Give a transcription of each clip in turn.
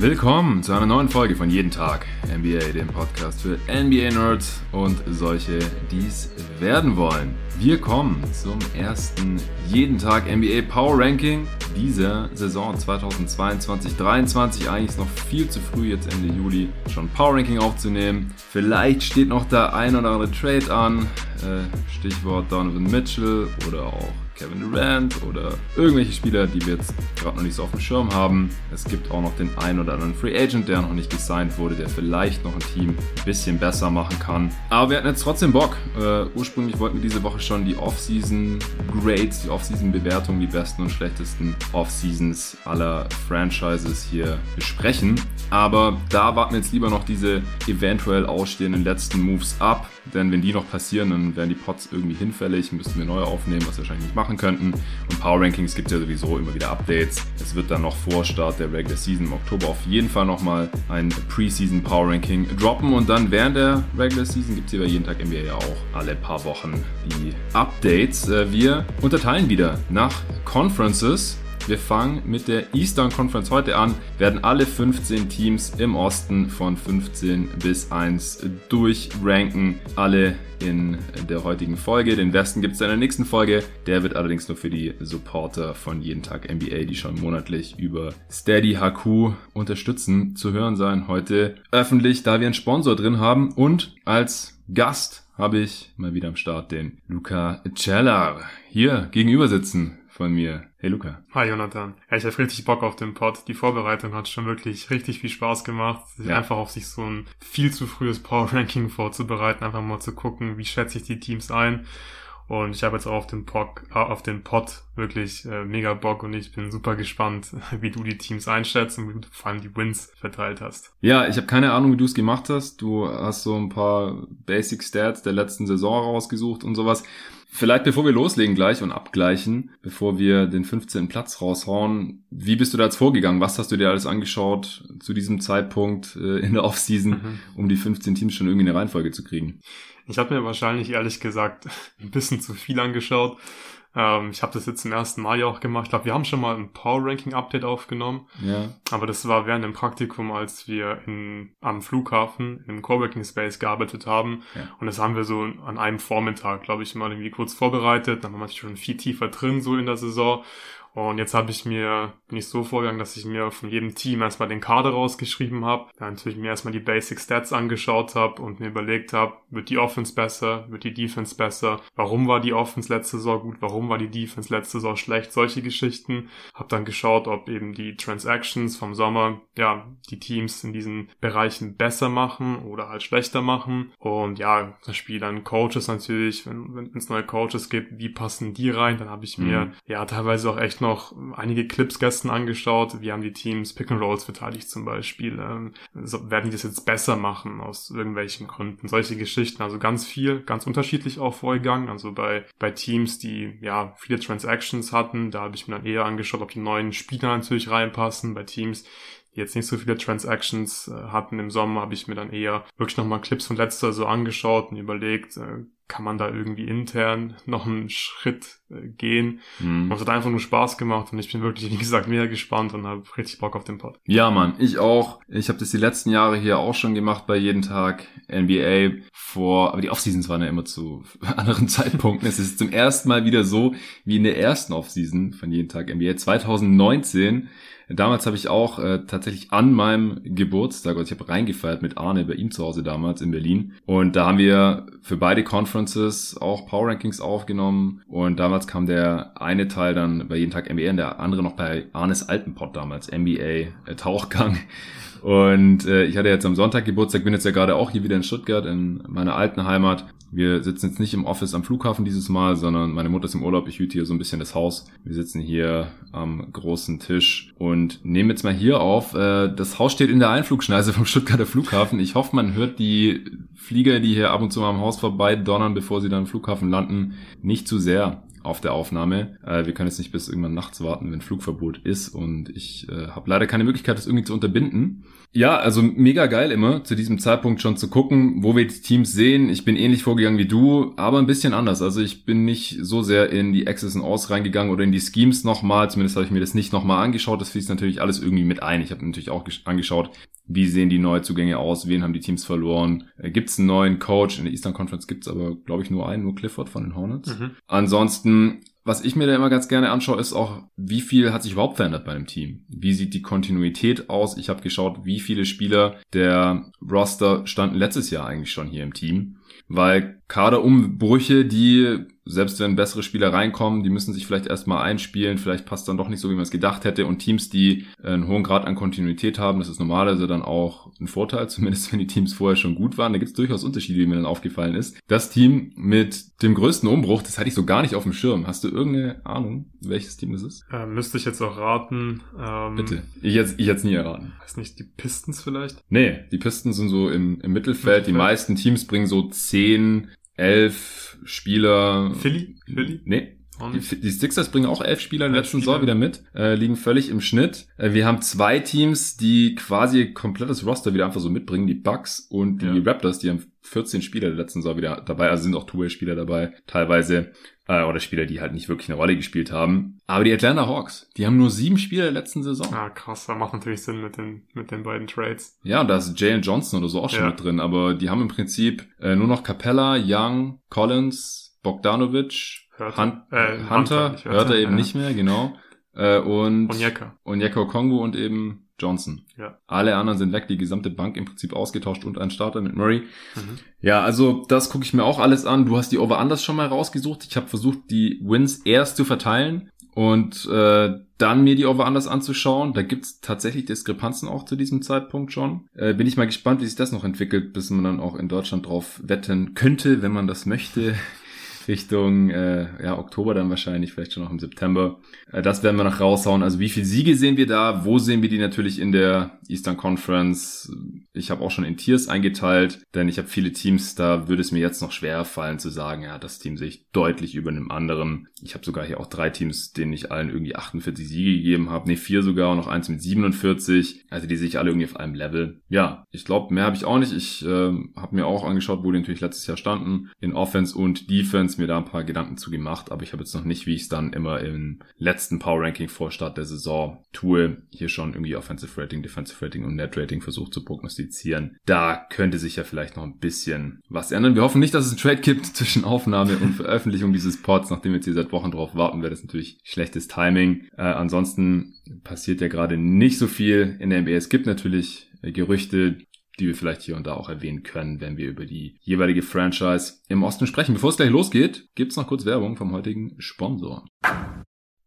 Willkommen zu einer neuen Folge von Jeden Tag NBA, dem Podcast für NBA-Nerds und solche, die es werden wollen. Wir kommen zum ersten Jeden Tag NBA Power Ranking dieser Saison 2022-23. Eigentlich ist noch viel zu früh, jetzt Ende Juli schon Power Ranking aufzunehmen. Vielleicht steht noch der ein oder andere Trade an. Äh, Stichwort Donovan Mitchell oder auch Kevin Durant oder irgendwelche Spieler, die wir jetzt gerade noch nicht so auf dem Schirm haben. Es gibt auch noch den einen oder anderen Free Agent, der noch nicht gesigned wurde, der vielleicht noch ein Team ein bisschen besser machen kann. Aber wir hatten jetzt trotzdem Bock. Uh, ursprünglich wollten wir diese Woche schon die Off-Season Grades, die Off-Season Bewertung, die besten und schlechtesten Off-Seasons aller Franchises hier besprechen. Aber da warten jetzt lieber noch diese eventuell ausstehenden letzten Moves ab. Denn wenn die noch passieren, dann wären die Pots irgendwie hinfällig, müssten wir neu aufnehmen, was wir wahrscheinlich nicht machen könnten. Und Power Rankings gibt es ja sowieso immer wieder Updates. Es wird dann noch vor Start der Regular Season im Oktober auf jeden Fall nochmal ein Preseason Power Ranking droppen. Und dann während der Regular Season gibt es hier bei jeden Tag NBA ja auch alle paar Wochen die Updates. Äh, wir unterteilen wieder nach Conferences. Wir fangen mit der Eastern Conference heute an, werden alle 15 Teams im Osten von 15 bis 1 durchranken. Alle in der heutigen Folge. Den Westen gibt es in der nächsten Folge. Der wird allerdings nur für die Supporter von Jeden Tag NBA, die schon monatlich über Steady HQ unterstützen, zu hören sein. Heute öffentlich, da wir einen Sponsor drin haben und als Gast habe ich mal wieder am Start den Luca Cellar hier gegenüber sitzen von mir. Hey Luca. Hi Jonathan. Ja, ich habe richtig Bock auf den Pod. Die Vorbereitung hat schon wirklich richtig viel Spaß gemacht. Ja. Einfach auf sich so ein viel zu frühes Power Ranking vorzubereiten, einfach mal zu gucken, wie schätze ich die Teams ein. Und ich habe jetzt auch auf den Pod, äh, auf den Pod wirklich äh, mega Bock und ich bin super gespannt, wie du die Teams einschätzt und wie du vor allem die Wins verteilt hast. Ja, ich habe keine Ahnung, wie du es gemacht hast. Du hast so ein paar Basic Stats der letzten Saison rausgesucht und sowas. Vielleicht bevor wir loslegen gleich und abgleichen, bevor wir den 15. Platz raushauen, wie bist du da jetzt vorgegangen? Was hast du dir alles angeschaut zu diesem Zeitpunkt äh, in der Offseason, mhm. um die 15 Teams schon irgendwie in eine Reihenfolge zu kriegen? Ich habe mir wahrscheinlich ehrlich gesagt ein bisschen zu viel angeschaut. Ähm, ich habe das jetzt zum ersten Mal ja auch gemacht. Ich glaube, wir haben schon mal ein Power Ranking Update aufgenommen. Ja. Aber das war während dem Praktikum, als wir in, am Flughafen im Coworking Space gearbeitet haben. Ja. Und das haben wir so an einem Vormittag, glaube ich, mal irgendwie kurz vorbereitet. Dann waren wir schon viel tiefer drin so in der Saison. Und jetzt habe ich mir, bin ich so vorgegangen, dass ich mir von jedem Team erstmal den Kader rausgeschrieben habe, dann natürlich mir erstmal die Basic Stats angeschaut habe und mir überlegt habe, wird die Offense besser, wird die Defense besser, warum war die Offense letzte Saison gut, warum war die Defense letzte Saison schlecht, solche Geschichten. Habe dann geschaut, ob eben die Transactions vom Sommer, ja, die Teams in diesen Bereichen besser machen oder halt schlechter machen. Und ja, das Spiel dann Coaches natürlich, wenn wenn es neue Coaches gibt, wie passen die rein? Dann habe ich mir mhm. ja teilweise auch echt noch einige Clips gestern angeschaut. Wie haben die Teams Pick and Rolls verteidigt zum Beispiel? Ähm, werden die das jetzt besser machen aus irgendwelchen Gründen? Solche Geschichten. Also ganz viel, ganz unterschiedlich auch vorgegangen. Also bei, bei Teams, die ja viele Transactions hatten, da habe ich mir dann eher angeschaut, ob die neuen Spieler natürlich reinpassen. Bei Teams, die jetzt nicht so viele Transactions äh, hatten im Sommer, habe ich mir dann eher wirklich nochmal Clips von letzter so angeschaut und überlegt, äh, kann man da irgendwie intern noch einen Schritt äh, gehen. Mhm. Und es hat einfach nur Spaß gemacht und ich bin wirklich, wie gesagt, mehr gespannt und habe richtig Bock auf den Pod. Ja, Mann, ich auch. Ich habe das die letzten Jahre hier auch schon gemacht bei jeden Tag NBA vor, aber die Offseasons waren ja immer zu anderen Zeitpunkten. es ist zum ersten Mal wieder so wie in der ersten Offseason von jeden Tag NBA 2019 Damals habe ich auch äh, tatsächlich an meinem Geburtstag, also ich habe reingefeiert mit Arne bei ihm zu Hause damals in Berlin. Und da haben wir für beide Conferences auch Power Rankings aufgenommen. Und damals kam der eine Teil dann bei jeden Tag NBA und der andere noch bei Arnes Altenpot damals, NBA äh, Tauchgang. Und äh, ich hatte jetzt am Sonntag Geburtstag, bin jetzt ja gerade auch hier wieder in Stuttgart, in meiner alten Heimat. Wir sitzen jetzt nicht im Office am Flughafen dieses Mal, sondern meine Mutter ist im Urlaub. Ich hüte hier so ein bisschen das Haus. Wir sitzen hier am großen Tisch und nehmen jetzt mal hier auf. Äh, das Haus steht in der Einflugschneise vom Stuttgarter Flughafen. Ich hoffe, man hört die Flieger, die hier ab und zu mal am Haus vorbei donnern, bevor sie dann am Flughafen landen, nicht zu sehr auf der Aufnahme. Äh, wir können jetzt nicht bis irgendwann nachts warten, wenn Flugverbot ist und ich äh, habe leider keine Möglichkeit, das irgendwie zu unterbinden. Ja, also mega geil immer, zu diesem Zeitpunkt schon zu gucken, wo wir die Teams sehen. Ich bin ähnlich vorgegangen wie du, aber ein bisschen anders. Also ich bin nicht so sehr in die Access and Aus reingegangen oder in die Schemes nochmal. Zumindest habe ich mir das nicht nochmal angeschaut. Das fließt natürlich alles irgendwie mit ein. Ich habe natürlich auch angeschaut, wie sehen die Neuzugänge aus, wen haben die Teams verloren, äh, gibt es einen neuen Coach, in der Eastern Conference gibt es aber, glaube ich, nur einen, nur Clifford von den Hornets. Mhm. Ansonsten was ich mir da immer ganz gerne anschaue, ist auch, wie viel hat sich überhaupt verändert bei einem Team? Wie sieht die Kontinuität aus? Ich habe geschaut, wie viele Spieler der Roster standen letztes Jahr eigentlich schon hier im Team. Weil Kaderumbrüche, die selbst wenn bessere Spieler reinkommen, die müssen sich vielleicht erstmal einspielen, vielleicht passt dann doch nicht so, wie man es gedacht hätte. Und Teams, die einen hohen Grad an Kontinuität haben, das ist normalerweise dann auch ein Vorteil, zumindest wenn die Teams vorher schon gut waren. Da gibt es durchaus Unterschiede, wie mir dann aufgefallen ist. Das Team mit dem größten Umbruch, das hatte ich so gar nicht auf dem Schirm. Hast du irgendeine Ahnung, welches Team das ist? Äh, müsste ich jetzt auch raten. Ähm, Bitte. Ich jetzt, ich jetzt nie erraten. Weiß nicht, die Pistons vielleicht? Nee, die Pistons sind so im, im Mittelfeld. Mittelfeld. Die meisten Teams bringen so zehn elf Spieler. Philly? Philly? Nee. Die, die Sixers bringen auch elf Spieler in der letzten Saison wieder mit, äh, liegen völlig im Schnitt. Äh, wir haben zwei Teams, die quasi komplettes Roster wieder einfach so mitbringen, die Bucks und die ja. Raptors, die haben 14 Spieler der letzten Saison wieder dabei, also sind auch Two-Way-Spieler dabei, teilweise, äh, oder Spieler, die halt nicht wirklich eine Rolle gespielt haben. Aber die Atlanta Hawks, die haben nur sieben Spieler der letzten Saison. Ah, krass, da macht natürlich Sinn mit den, mit den beiden Trades. Ja, und da ist Jalen Johnson oder so auch schon ja. mit drin, aber die haben im Prinzip äh, nur noch Capella, Young, Collins, Bogdanovic, Hörte, Hun äh, Hunter, Hunter hört er eben ja. nicht mehr, genau. Äh, und Onyeka. Onyeka Kongo und eben Johnson. Ja. Alle anderen sind weg, die gesamte Bank im Prinzip ausgetauscht und ein Starter mit Murray. Mhm. Ja, also das gucke ich mir auch alles an. Du hast die Over-Unders schon mal rausgesucht. Ich habe versucht, die Wins erst zu verteilen und äh, dann mir die Over-Unders anzuschauen. Da gibt's tatsächlich Diskrepanzen auch zu diesem Zeitpunkt schon. Äh, bin ich mal gespannt, wie sich das noch entwickelt, bis man dann auch in Deutschland drauf wetten könnte, wenn man das möchte. Richtung äh, ja, Oktober dann wahrscheinlich, vielleicht schon noch im September. Äh, das werden wir noch raushauen. Also wie viele Siege sehen wir da? Wo sehen wir die natürlich in der Eastern Conference? Ich habe auch schon in Tiers eingeteilt, denn ich habe viele Teams, da würde es mir jetzt noch schwer fallen zu sagen, ja, das Team sehe ich deutlich über einem anderen. Ich habe sogar hier auch drei Teams, denen ich allen irgendwie 48 Siege gegeben habe. Ne, vier sogar und noch eins mit 47. Also die sehe ich alle irgendwie auf einem Level. Ja, ich glaube, mehr habe ich auch nicht. Ich äh, habe mir auch angeschaut, wo die natürlich letztes Jahr standen. In Offense und Defense mir da ein paar Gedanken zu gemacht, aber ich habe jetzt noch nicht, wie ich es dann immer im letzten Power Ranking vor Start der Saison tue, hier schon irgendwie Offensive Rating, Defensive Rating und Net Rating versucht zu prognostizieren. Da könnte sich ja vielleicht noch ein bisschen was ändern. Wir hoffen nicht, dass es einen Trade gibt zwischen Aufnahme und Veröffentlichung dieses Pods, nachdem wir jetzt hier seit Wochen drauf warten, wäre das natürlich schlechtes Timing. Äh, ansonsten passiert ja gerade nicht so viel in der NBA. Es gibt natürlich Gerüchte, die wir vielleicht hier und da auch erwähnen können, wenn wir über die jeweilige Franchise im Osten sprechen. Bevor es gleich losgeht, gibt's noch kurz Werbung vom heutigen Sponsor.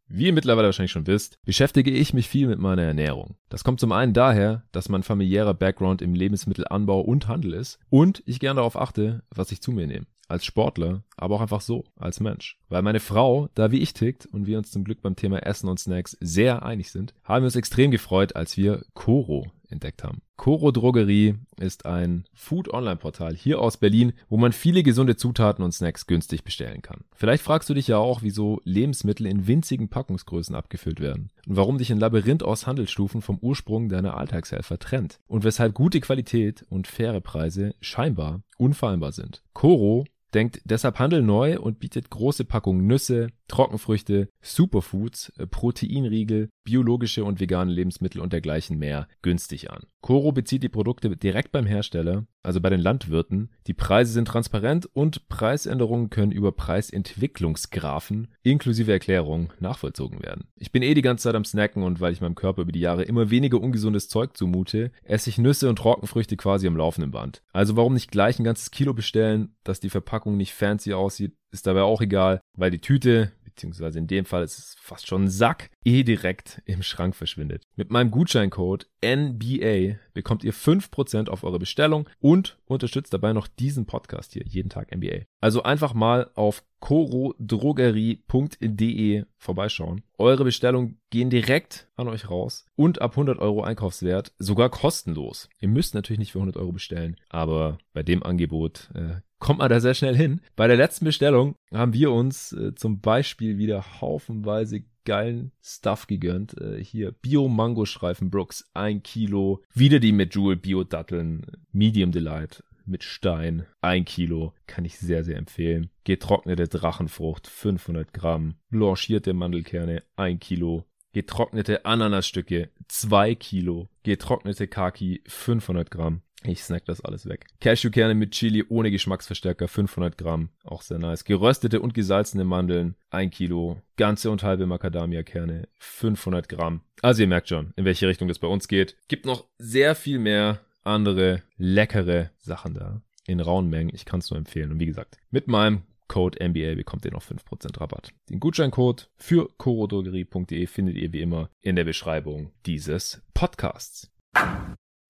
Wie ihr mittlerweile wahrscheinlich schon wisst, beschäftige ich mich viel mit meiner Ernährung. Das kommt zum einen daher, dass mein familiärer Background im Lebensmittelanbau und Handel ist und ich gerne darauf achte, was ich zu mir nehme. Als Sportler, aber auch einfach so, als Mensch. Weil meine Frau da wie ich tickt und wir uns zum Glück beim Thema Essen und Snacks sehr einig sind, haben wir uns extrem gefreut, als wir Koro entdeckt haben. Coro Drogerie ist ein Food-Online-Portal hier aus Berlin, wo man viele gesunde Zutaten und Snacks günstig bestellen kann. Vielleicht fragst du dich ja auch, wieso Lebensmittel in winzigen Packungsgrößen abgefüllt werden und warum dich ein Labyrinth aus Handelsstufen vom Ursprung deiner Alltagshelfer trennt und weshalb gute Qualität und faire Preise scheinbar unvereinbar sind. Coro denkt deshalb Handel neu und bietet große Packungen Nüsse, Trockenfrüchte, Superfoods, äh, Proteinriegel, biologische und vegane Lebensmittel und dergleichen mehr günstig an. Coro bezieht die Produkte direkt beim Hersteller, also bei den Landwirten. Die Preise sind transparent und Preisänderungen können über Preisentwicklungsgraphen inklusive Erklärung nachvollzogen werden. Ich bin eh die ganze Zeit am Snacken und weil ich meinem Körper über die Jahre immer weniger ungesundes Zeug zumute, esse ich Nüsse und Trockenfrüchte quasi am laufenden Band. Also warum nicht gleich ein ganzes Kilo bestellen, dass die Verpackung nicht fancy aussieht, ist dabei auch egal, weil die Tüte, beziehungsweise in dem Fall ist es fast schon ein Sack, eh direkt im Schrank verschwindet. Mit meinem Gutscheincode NBA bekommt ihr 5% auf eure Bestellung und unterstützt dabei noch diesen Podcast hier, jeden Tag NBA. Also einfach mal auf corodrogerie.de vorbeischauen. Eure Bestellungen gehen direkt an euch raus und ab 100 Euro Einkaufswert sogar kostenlos. Ihr müsst natürlich nicht für 100 Euro bestellen, aber bei dem Angebot äh, kommt man da sehr schnell hin. Bei der letzten Bestellung haben wir uns äh, zum Beispiel wieder haufenweise geilen Stuff gegönnt. Äh, hier Bio-Mango-Streifen Brooks, ein Kilo. Wieder die Medjool Bio-Datteln, Medium Delight mit Stein, ein Kilo, kann ich sehr, sehr empfehlen. Getrocknete Drachenfrucht, 500 Gramm. Blanchierte Mandelkerne, ein Kilo. Getrocknete Ananasstücke, zwei Kilo. Getrocknete Kaki, 500 Gramm. Ich snack das alles weg. Cashewkerne mit Chili ohne Geschmacksverstärker, 500 Gramm. Auch sehr nice. Geröstete und gesalzene Mandeln, 1 Kilo. Ganze und halbe Macadamia-Kerne, 500 Gramm. Also ihr merkt schon, in welche Richtung das bei uns geht. Gibt noch sehr viel mehr andere leckere Sachen da. In rauen Mengen. Ich kann es nur empfehlen. Und wie gesagt, mit meinem Code NBA bekommt ihr noch 5% Rabatt. Den Gutscheincode für corodrogerie.de findet ihr wie immer in der Beschreibung dieses Podcasts.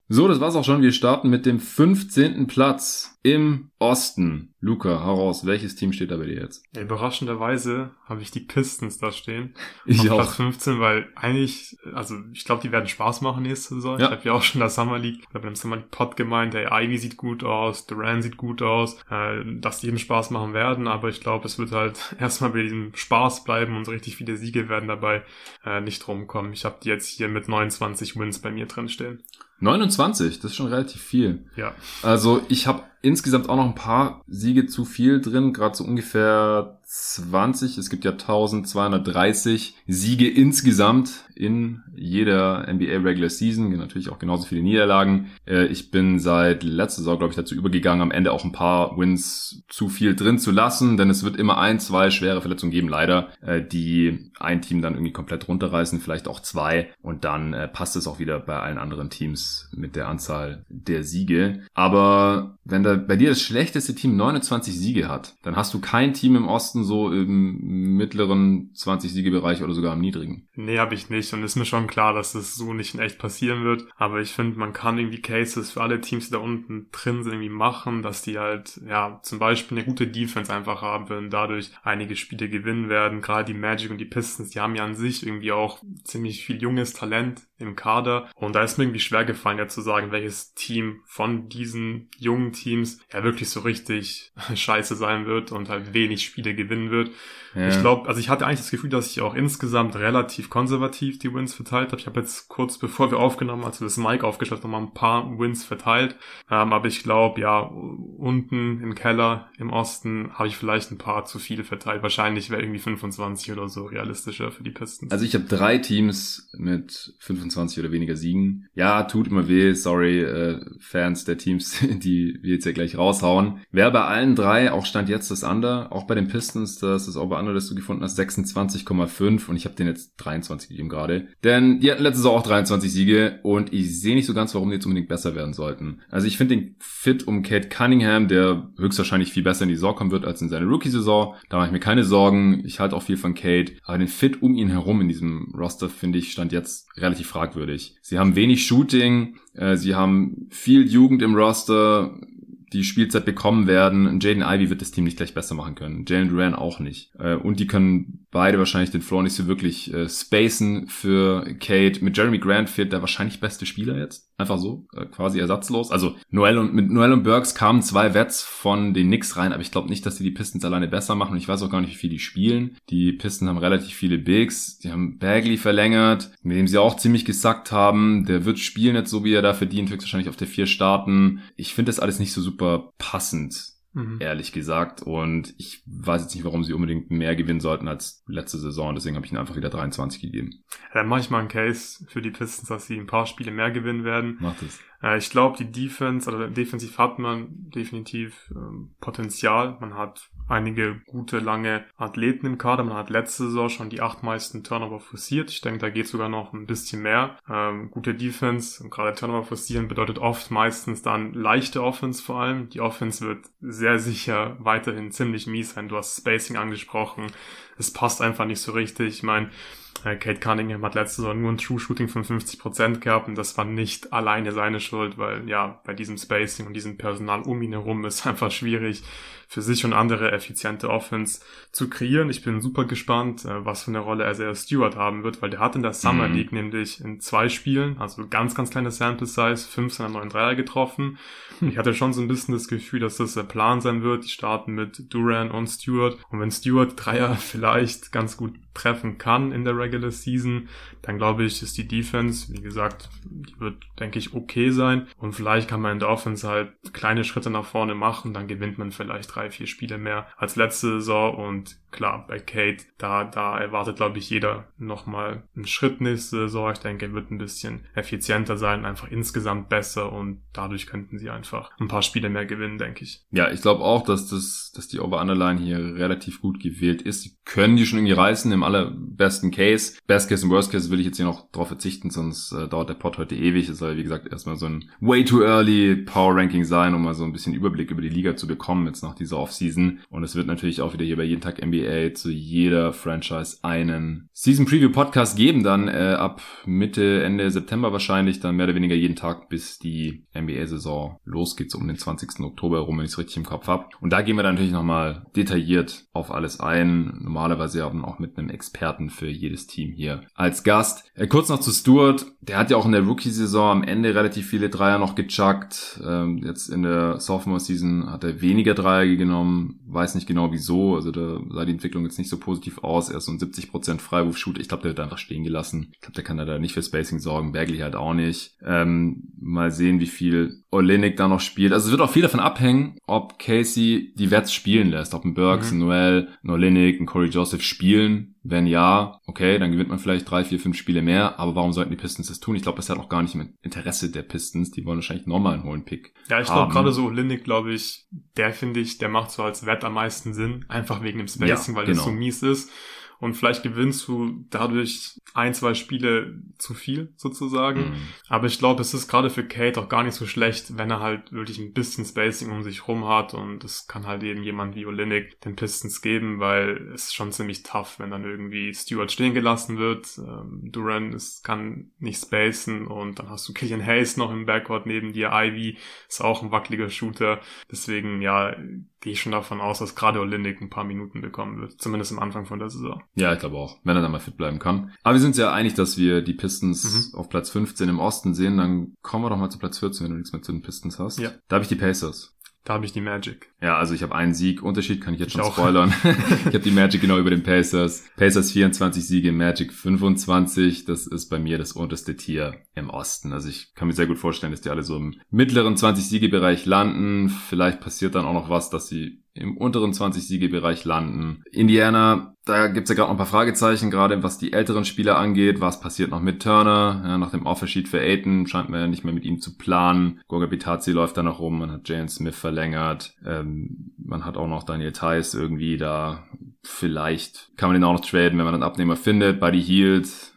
So, das war's auch schon. Wir starten mit dem 15. Platz im Osten. Luca, heraus, welches Team steht da bei dir jetzt? Ja, überraschenderweise habe ich die Pistons da stehen. Ich auf auch. Platz 15, weil eigentlich, also ich glaube, die werden Spaß machen nächste Saison. Ja. Ich habe ja auch schon das Summer League, ich habe im Summer League Pod gemeint, der Ivy sieht gut aus, Duran sieht gut aus, äh, dass die eben Spaß machen werden, aber ich glaube, es wird halt erstmal bei diesem Spaß bleiben und so richtig viele Siege werden dabei äh, nicht rumkommen. Ich habe die jetzt hier mit 29 Wins bei mir drin stehen. 29, das ist schon relativ viel. Ja. Also ich habe insgesamt auch noch ein paar Siege zu viel drin, gerade so ungefähr 20. Es gibt ja 1230 Siege insgesamt in jeder NBA Regular Season, natürlich auch genauso viele Niederlagen. Äh, Ich bin seit letzter Saison, glaube ich, dazu übergegangen, am Ende auch ein paar Wins zu viel drin zu lassen, denn es wird immer ein, zwei schwere Verletzungen geben, leider, äh, die ein Team dann irgendwie komplett runterreißen, vielleicht auch zwei und dann äh, passt es auch wieder bei allen anderen Teams mit der Anzahl der Siege. Aber wenn da bei dir das schlechteste Team 29 Siege hat, dann hast du kein Team im Osten so im mittleren 20 Siegebereich oder sogar im niedrigen. Nee, habe ich nicht. Und ist mir schon klar, dass das so nicht in echt passieren wird. Aber ich finde, man kann irgendwie Cases für alle Teams, die da unten drin sind, irgendwie machen, dass die halt, ja, zum Beispiel eine gute Defense einfach haben würden, dadurch einige Spiele gewinnen werden. Gerade die Magic und die Pistons, die haben ja an sich irgendwie auch ziemlich viel junges Talent im Kader. Und da ist mir irgendwie schwer gefallen, ja zu sagen, welches Team von diesen jungen Teams ja wirklich so richtig scheiße sein wird und halt wenig Spiele gewinnen wird. Ja. Ich glaube, also ich hatte eigentlich das Gefühl, dass ich auch insgesamt relativ konservativ die Wins verteilt habe. Ich habe jetzt kurz bevor wir aufgenommen, als wir das Mic aufgestellt haben, mal ein paar Wins verteilt. Ähm, aber ich glaube, ja, unten im Keller im Osten habe ich vielleicht ein paar zu viele verteilt. Wahrscheinlich wäre irgendwie 25 oder so realistischer für die Pistons. Also ich habe drei Teams mit 25 oder weniger Siegen. Ja, tut immer weh, sorry, äh, Fans der Teams, die wir jetzt ja gleich raushauen. Wer bei allen drei, auch stand jetzt das Under, auch bei den Pistons, das ist auch bei Under, das du gefunden hast, 26,5 und ich habe den jetzt 23 gegeben gerade. Denn die hatten letzte Saison auch 23 Siege und ich sehe nicht so ganz, warum die jetzt unbedingt besser werden sollten. Also ich finde den Fit um Kate Cunningham, der höchstwahrscheinlich viel besser in die Saison kommen wird als in seine Rookie-Saison. Da mache ich mir keine Sorgen. Ich halte auch viel von Kate. Aber den Fit um ihn herum in diesem Roster, finde ich, stand jetzt relativ fragwürdig. Sie haben wenig Shooting, äh, sie haben viel Jugend im Roster, die Spielzeit bekommen werden. Jaden Ivey wird das Team nicht gleich besser machen können. Jalen Duran auch nicht. Äh, und die können beide wahrscheinlich den Floor nicht so wirklich äh, spacen für Kate. Mit Jeremy Grant fehlt der wahrscheinlich beste Spieler jetzt. Einfach so, äh, quasi ersatzlos. Also Noel und mit Noel und Burks kamen zwei Vets von den Knicks rein, aber ich glaube nicht, dass die die Pistons alleine besser machen. Und ich weiß auch gar nicht, wie viel die spielen. Die Pistons haben relativ viele Bigs. Die haben Bagley verlängert, mit dem sie auch ziemlich gesackt haben. Der wird spielen jetzt so, wie er da verdient, höchstwahrscheinlich auf der vier starten. Ich finde das alles nicht so super passend Mhm. ehrlich gesagt. Und ich weiß jetzt nicht, warum sie unbedingt mehr gewinnen sollten als letzte Saison. Deswegen habe ich ihnen einfach wieder 23 gegeben. Dann mache ich mal einen Case für die Pistons, dass sie ein paar Spiele mehr gewinnen werden. Macht es. Äh, ich glaube, die Defense, also defensiv hat man definitiv ähm, Potenzial. Man hat einige gute, lange Athleten im Kader. Man hat letzte Saison schon die acht meisten Turnover forciert. Ich denke, da geht sogar noch ein bisschen mehr. Ähm, gute Defense und gerade Turnover forcieren bedeutet oft meistens dann leichte Offense vor allem. Die Offense wird sehr sicher weiterhin ziemlich mies sein. Du hast Spacing angesprochen. Es passt einfach nicht so richtig. Ich meine, Äh, Kate Cunningham hat letzte Saison nur ein True Shooting von 50% gehabt und das war nicht alleine seine Schuld, weil ja, bei diesem Spacing und diesem Personal um ihn herum ist einfach schwierig, für sich und andere effiziente Offense zu kreieren. Ich bin super gespannt, äh, was für eine Rolle er Stewart haben wird, weil der hat in der Summer mhm. League nämlich in zwei Spielen, also ganz, ganz kleine Sample Size, fünf seiner neuen Dreier getroffen. Hm. Ich hatte schon so ein bisschen das Gefühl, dass das der Plan sein wird. Die starten mit Duran und Stewart. Und wenn Stewart Dreier vielleicht ganz gut treffen kann in der Regular Season, dann glaube ich, ist die Defense, wie gesagt, die wird, denke ich, okay sein. Und vielleicht kann man in der Offense halt kleine Schritte nach vorne machen, dann gewinnt man vielleicht drei, vier Spiele mehr als letzte Saison. Und klar, bei Kate, da, da erwartet, glaube ich, jeder nochmal einen Schritt nächste Saison. Ich denke, er wird ein bisschen effizienter sein, einfach insgesamt besser und dadurch könnten sie einfach ein paar Spiele mehr gewinnen, denke ich. Ja, ich glaube auch, dass das, dass die Over-Underline hier relativ gut gewählt ist. Sie können die schon irgendwie reißen im allerbesten Case. Best Case und Worst Case will ich jetzt hier noch drauf verzichten, sonst äh, dauert der Pod heute ewig. Es soll, wie gesagt, erstmal so ein way too early Power Ranking sein, um mal so ein bisschen Überblick über die Liga zu bekommen, jetzt nach dieser Offseason. Und es wird natürlich auch wieder hier bei jeden Tag NBA zu jeder Franchise einen Season Preview Podcast geben, dann äh, ab Mitte, Ende September wahrscheinlich, dann mehr oder weniger jeden Tag, bis die NBA-Saison losgeht, so um den 20. Oktober herum, wenn ich es richtig im Kopf habe. Und da gehen wir dann natürlich nochmal detailliert auf alles ein. Normalerweise auch mit einem Experten für jedes Team hier als Gast. Äh, kurz noch zu Stuart. Der hat ja auch in der Rookie-Saison am Ende relativ viele Dreier noch gechuckt. Ähm, jetzt in der Sophomore-Season hat er weniger Dreier genommen. Weiß nicht genau wieso. Also da sah die Entwicklung jetzt nicht so positiv aus. Er ist so ein 70% Freiwurf-Shoot. Ich glaube, der wird einfach stehen gelassen. Ich glaube, der kann da nicht für Spacing sorgen. Bagley halt auch nicht. Ähm, mal sehen, wie viel Olenek da noch spielt. Also es wird auch viel davon abhängen, ob Casey die Wets spielen lässt. Ob ein Burks, mhm. ein Noel, ein Olenek, ein Corey Joseph spielen wenn ja, okay, dann gewinnt man vielleicht drei, vier, fünf Spiele mehr, aber warum sollten die Pistons das tun? Ich glaube, das hat auch gar nicht im Interesse der Pistons. Die wollen wahrscheinlich nochmal einen hohen Pick. Ja, ich glaube gerade so Lindig, glaube ich, der finde ich, der macht so als Wett am meisten Sinn, einfach wegen dem Spacing, ja, weil genau. das so mies ist und vielleicht gewinnst du dadurch ein, zwei Spiele zu viel sozusagen. Mhm. Aber ich glaube, es ist gerade für Kate auch gar nicht so schlecht, wenn er halt wirklich ein bisschen Spacing um sich rum hat und es kann halt eben jemand wie Olinik den Pistons geben, weil es ist schon ziemlich tough, wenn dann irgendwie Stewart stehen gelassen wird. Ähm, Duran ist, kann nicht spacen und dann hast du Killian Hayes noch im Backcourt neben dir. Ivy ist auch ein wackeliger Shooter. Deswegen, ja, gehe ich schon davon aus, dass gerade Olinik ein paar Minuten bekommen wird. Zumindest am Anfang von der Saison. Ja, ich glaube auch, wenn er dann mal fit bleiben kann. Aber wir sind uns ja einig, dass wir die Pistons mhm. auf Platz 15 im Osten sehen. Dann kommen wir doch mal zu Platz 14, wenn du nichts mehr zu den Pistons hast. Ja. Da habe ich die Pacers. Da habe ich die Magic. Ja, also ich habe einen Sieg. Unterschied kann ich jetzt ich schon auch. spoilern. ich habe die Magic genau über den Pacers. Pacers 24 Siege, Magic 25. Das ist bei mir das unterste Tier im Osten. Also ich kann mir sehr gut vorstellen, dass die alle so im mittleren 20-Siege-Bereich landen. Vielleicht passiert dann auch noch was, dass sie im unteren 20-Siege-Bereich landen. Indiana, da gibt's ja gerade noch ein paar Fragezeichen, gerade was die älteren Spieler angeht. Was passiert noch mit Turner? Ja, nach dem Offersheet für Aiton scheint man ja nicht mehr mit ihm zu planen. Gorga Bitazzi läuft da noch rum, man hat Jalen Smith verlängert. Ähm, man hat auch noch Daniel Theiss irgendwie da. Vielleicht kann man den auch noch traden, wenn man einen Abnehmer findet. Buddy Hield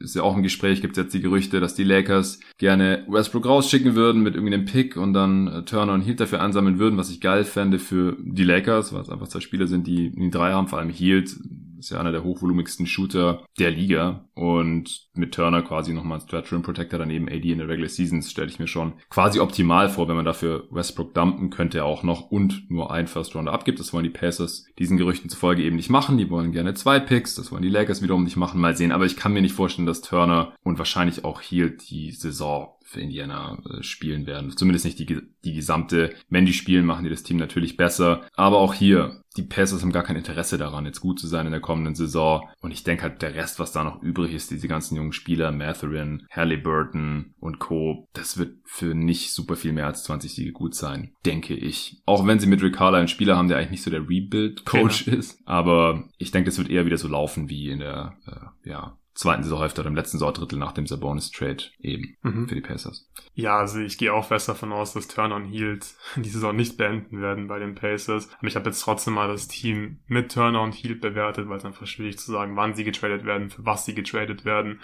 ist ja auch im Gespräch, gibt es jetzt die Gerüchte, dass die Lakers gerne Westbrook rausschicken würden mit irgendeinem Pick und dann äh, Turner und Hield dafür ansammeln würden, was ich geil fände für die Lakers, weil es einfach zwei Spieler sind, die die drei haben, vor allem Hield ist ja einer der hochvolumigsten Shooter der Liga und mit Turner quasi nochmal als Rim Protector daneben AD in der Regular Seasons stelle ich mir schon quasi optimal vor, wenn man dafür Westbrook dumpen könnte auch noch und nur ein First Rounder abgibt. Das wollen die Pacers diesen Gerüchten zufolge eben nicht machen. Die wollen gerne zwei Picks. Das wollen die Lakers wiederum nicht machen. Mal sehen. Aber ich kann mir nicht vorstellen, dass Turner und wahrscheinlich auch Hield die Saison für Indiana äh, spielen werden. Zumindest nicht die, die gesamte. Wenn die spielen, machen die das Team natürlich besser. Aber auch hier, die Pacers haben gar kein Interesse daran, jetzt gut zu sein in der kommenden Saison. Und ich denke halt, der Rest, was da noch übrig ist, diese ganzen jungen Spieler, Matherin, Halliburton und Co., das wird für nicht super viel mehr als 20 Siege gut sein, denke ich. Auch wenn sie mit Rick Carla einen Spieler haben, der eigentlich nicht so der Rebuild-Coach genau. ist. Aber ich denke, das wird eher wieder so laufen wie in der, äh, ja, zweiten Saisonhälfte oder im letzten Saisondrittel nach dem Sabonis-Trade eben mhm. für die Pacers. Ja, also ich gehe auch fest davon aus, dass Turner und Hield die Saison nicht beenden werden bei den Pacers. Aber ich habe jetzt trotzdem mal das Team mit Turner und Hield bewertet, weil es einfach schwierig zu sagen, wann sie getradet werden, für was sie getradet werden.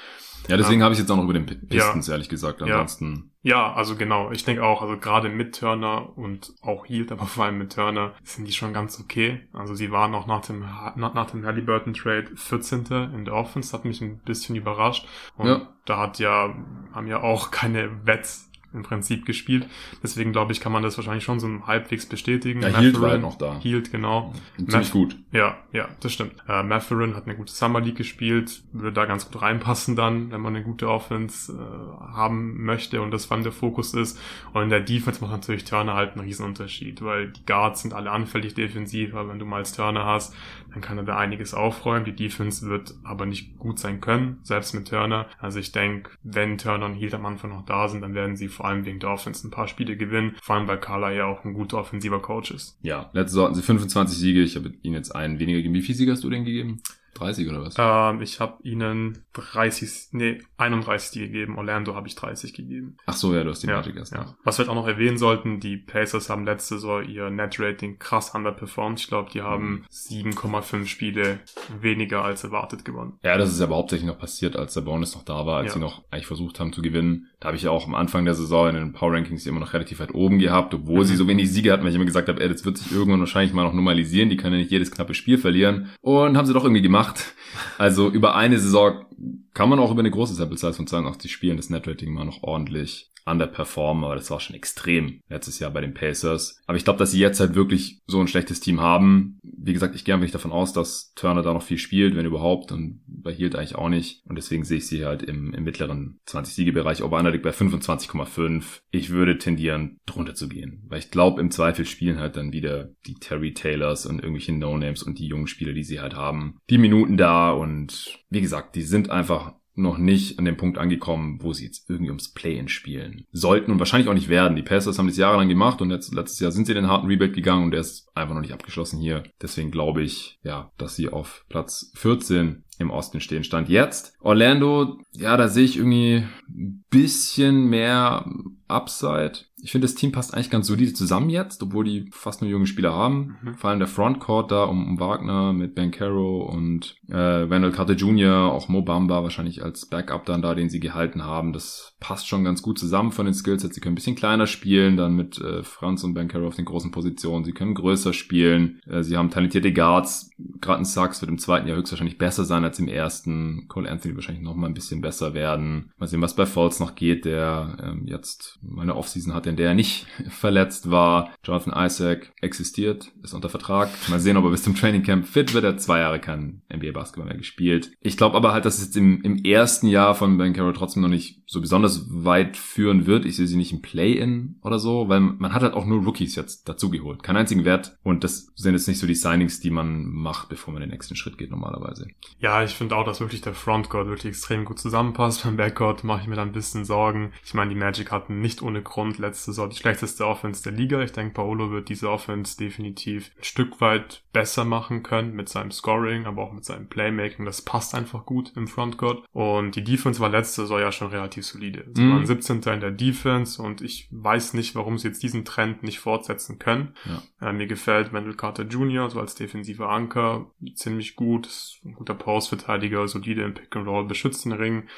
Ja, deswegen ähm, habe ich jetzt auch noch über den Pistons, ja, ehrlich gesagt. Ansonsten Ja, also genau. Ich denke auch, also gerade mit Turner und auch Hield, aber vor allem mit Turner sind die schon ganz okay. Also sie waren auch nach dem, nach, nach dem Halliburton Trade 14. in der Offense, hat mich ein bisschen überrascht. Und ja. da hat ja, haben ja auch keine Wets im Prinzip gespielt. Deswegen glaube ich, kann man das wahrscheinlich schon so halbwegs bestätigen. Ja, Hield war halt noch da. Hield, genau. Ja, ziemlich gut. Ja, ja, das stimmt. Äh, Matherin hat eine gute Summer League gespielt, würde da ganz gut reinpassen dann, wenn man eine gute Offense äh, haben möchte und das wann der Fokus ist. Und in der Defense macht natürlich Turner halt einen Riesenunterschied, weil die Guards sind alle anfällig defensiv, aber wenn du mal als Turner hast, dann kann er da einiges aufräumen. Die Defense wird aber nicht gut sein können, selbst mit Turner. Also ich denke, wenn Turner und Hield am Anfang noch da sind, dann werden sie vor allem wegen der Offense ein paar Spiele gewinnen. Vor allem, weil Carla ja auch ein guter offensiver Coach ist. Ja, letzte Saison hatten sie 25 Siege. Ich habe ihnen jetzt einen weniger gegeben. Wie viele Siege hast du denn gegeben? 30 oder was? Ähm, ich habe ihnen 30, nee, 31 gegeben. Orlando habe ich 30 gegeben. Ach so, ja, du hast die ja, Magic erst. Ja. Was wir jetzt auch noch erwähnen sollten, die Pacers haben letzte Saison ihr Net-Rating krass underperformed. Ich glaube, die haben 7,5 Spiele weniger als erwartet gewonnen. Ja, das ist aber hauptsächlich noch passiert, als der Bonus noch da war, als ja. sie noch eigentlich versucht haben zu gewinnen. Da habe ich ja auch am Anfang der Saison in den Power Rankings immer noch relativ weit oben gehabt, obwohl mhm. sie so wenig Siege hatten, weil ich immer gesagt habe, ey, das wird sich irgendwann wahrscheinlich mal noch normalisieren. Die können ja nicht jedes knappe Spiel verlieren. Und haben sie doch irgendwie gemacht. Also über eine Saison kann man auch über eine große Sample Size von 82 Spielen das Netrating mal noch ordentlich underperformen, aber das war schon extrem letztes Jahr bei den Pacers. Aber ich glaube, dass sie jetzt halt wirklich so ein schlechtes Team haben. Wie gesagt, ich gehe einfach nicht davon aus, dass Turner da noch viel spielt, wenn überhaupt, und bei Hield eigentlich auch nicht. Und deswegen sehe ich sie halt im, im mittleren 20-Siege-Bereich. Ober liegt bei 25,5. Ich würde tendieren, drunter zu gehen. Weil ich glaube, im Zweifel spielen halt dann wieder die Terry Taylors und irgendwelche No-Names und die jungen Spieler, die sie halt haben, die Minuten da. Und wie gesagt, die sind einfach noch nicht an dem Punkt angekommen, wo sie jetzt irgendwie ums Play-in spielen sollten und wahrscheinlich auch nicht werden. Die Pacers haben das jahrelang gemacht und jetzt, letztes Jahr sind sie in den harten Rebuild gegangen und der ist einfach noch nicht abgeschlossen hier. Deswegen glaube ich, ja, dass sie auf Platz 14 im Osten stehen. Stand jetzt. Orlando, ja, da sehe ich irgendwie ein bisschen mehr Upside. Ich finde, das Team passt eigentlich ganz solide zusammen jetzt, obwohl die fast nur junge Spieler haben. Mhm. Vor allem der Frontcourt da um, um Wagner mit Ben Caro und äh, Wendell Carter Jr., auch Mo Bamba wahrscheinlich als Backup dann da, den sie gehalten haben. Das passt schon ganz gut zusammen von den Skills. Sie können ein bisschen kleiner spielen, dann mit äh, Franz und Ben Caro auf den großen Positionen. Sie können größer spielen. Äh, sie haben talentierte Guards. Gerade ein Sachs wird im zweiten Jahr höchstwahrscheinlich besser sein als im ersten. Cole Anthony wahrscheinlich noch mal ein bisschen besser werden. Mal sehen, was bei Falls noch geht, der ähm, jetzt meine Offseason hat, in der er nicht verletzt war. Jonathan Isaac existiert, ist unter Vertrag. Mal sehen, ob er bis zum Training Camp fit wird. Er hat zwei Jahre kein NBA Basketball mehr gespielt. Ich glaube aber halt, dass es jetzt im, im ersten Jahr von Ben Carroll trotzdem noch nicht so besonders weit führen wird. Ich sehe sie nicht im Play-In oder so, weil man hat halt auch nur Rookies jetzt dazugeholt. Keinen einzigen Wert. Und das sind jetzt nicht so die Signings, die man macht, bevor man den nächsten Schritt geht normalerweise. Ja, ich finde auch, dass wirklich der Frontcourt wirklich extrem gut zusammenpasst. Beim Backcourt mache ich mir da ein bisschen Sorgen. Ich meine, die Magic hatten nicht ohne Grund letzte Saison die schlechteste Offense der Liga. Ich denke, Paolo wird diese Offense definitiv ein Stück weit besser machen können mit seinem Scoring, aber auch mit seinem Playmaking. Das passt einfach gut im Frontcourt. Und die Defense war letzte Saison ja schon relativ solide. Sie mhm. waren 17. in der Defense und ich weiß nicht, warum sie jetzt diesen Trend nicht fortsetzen können. Ja. Äh, mir gefällt Wendell Carter Jr. so als defensiver Anker ziemlich gut, ein guter Postverteidiger, solide im Pick and Roll, beschützt den Ring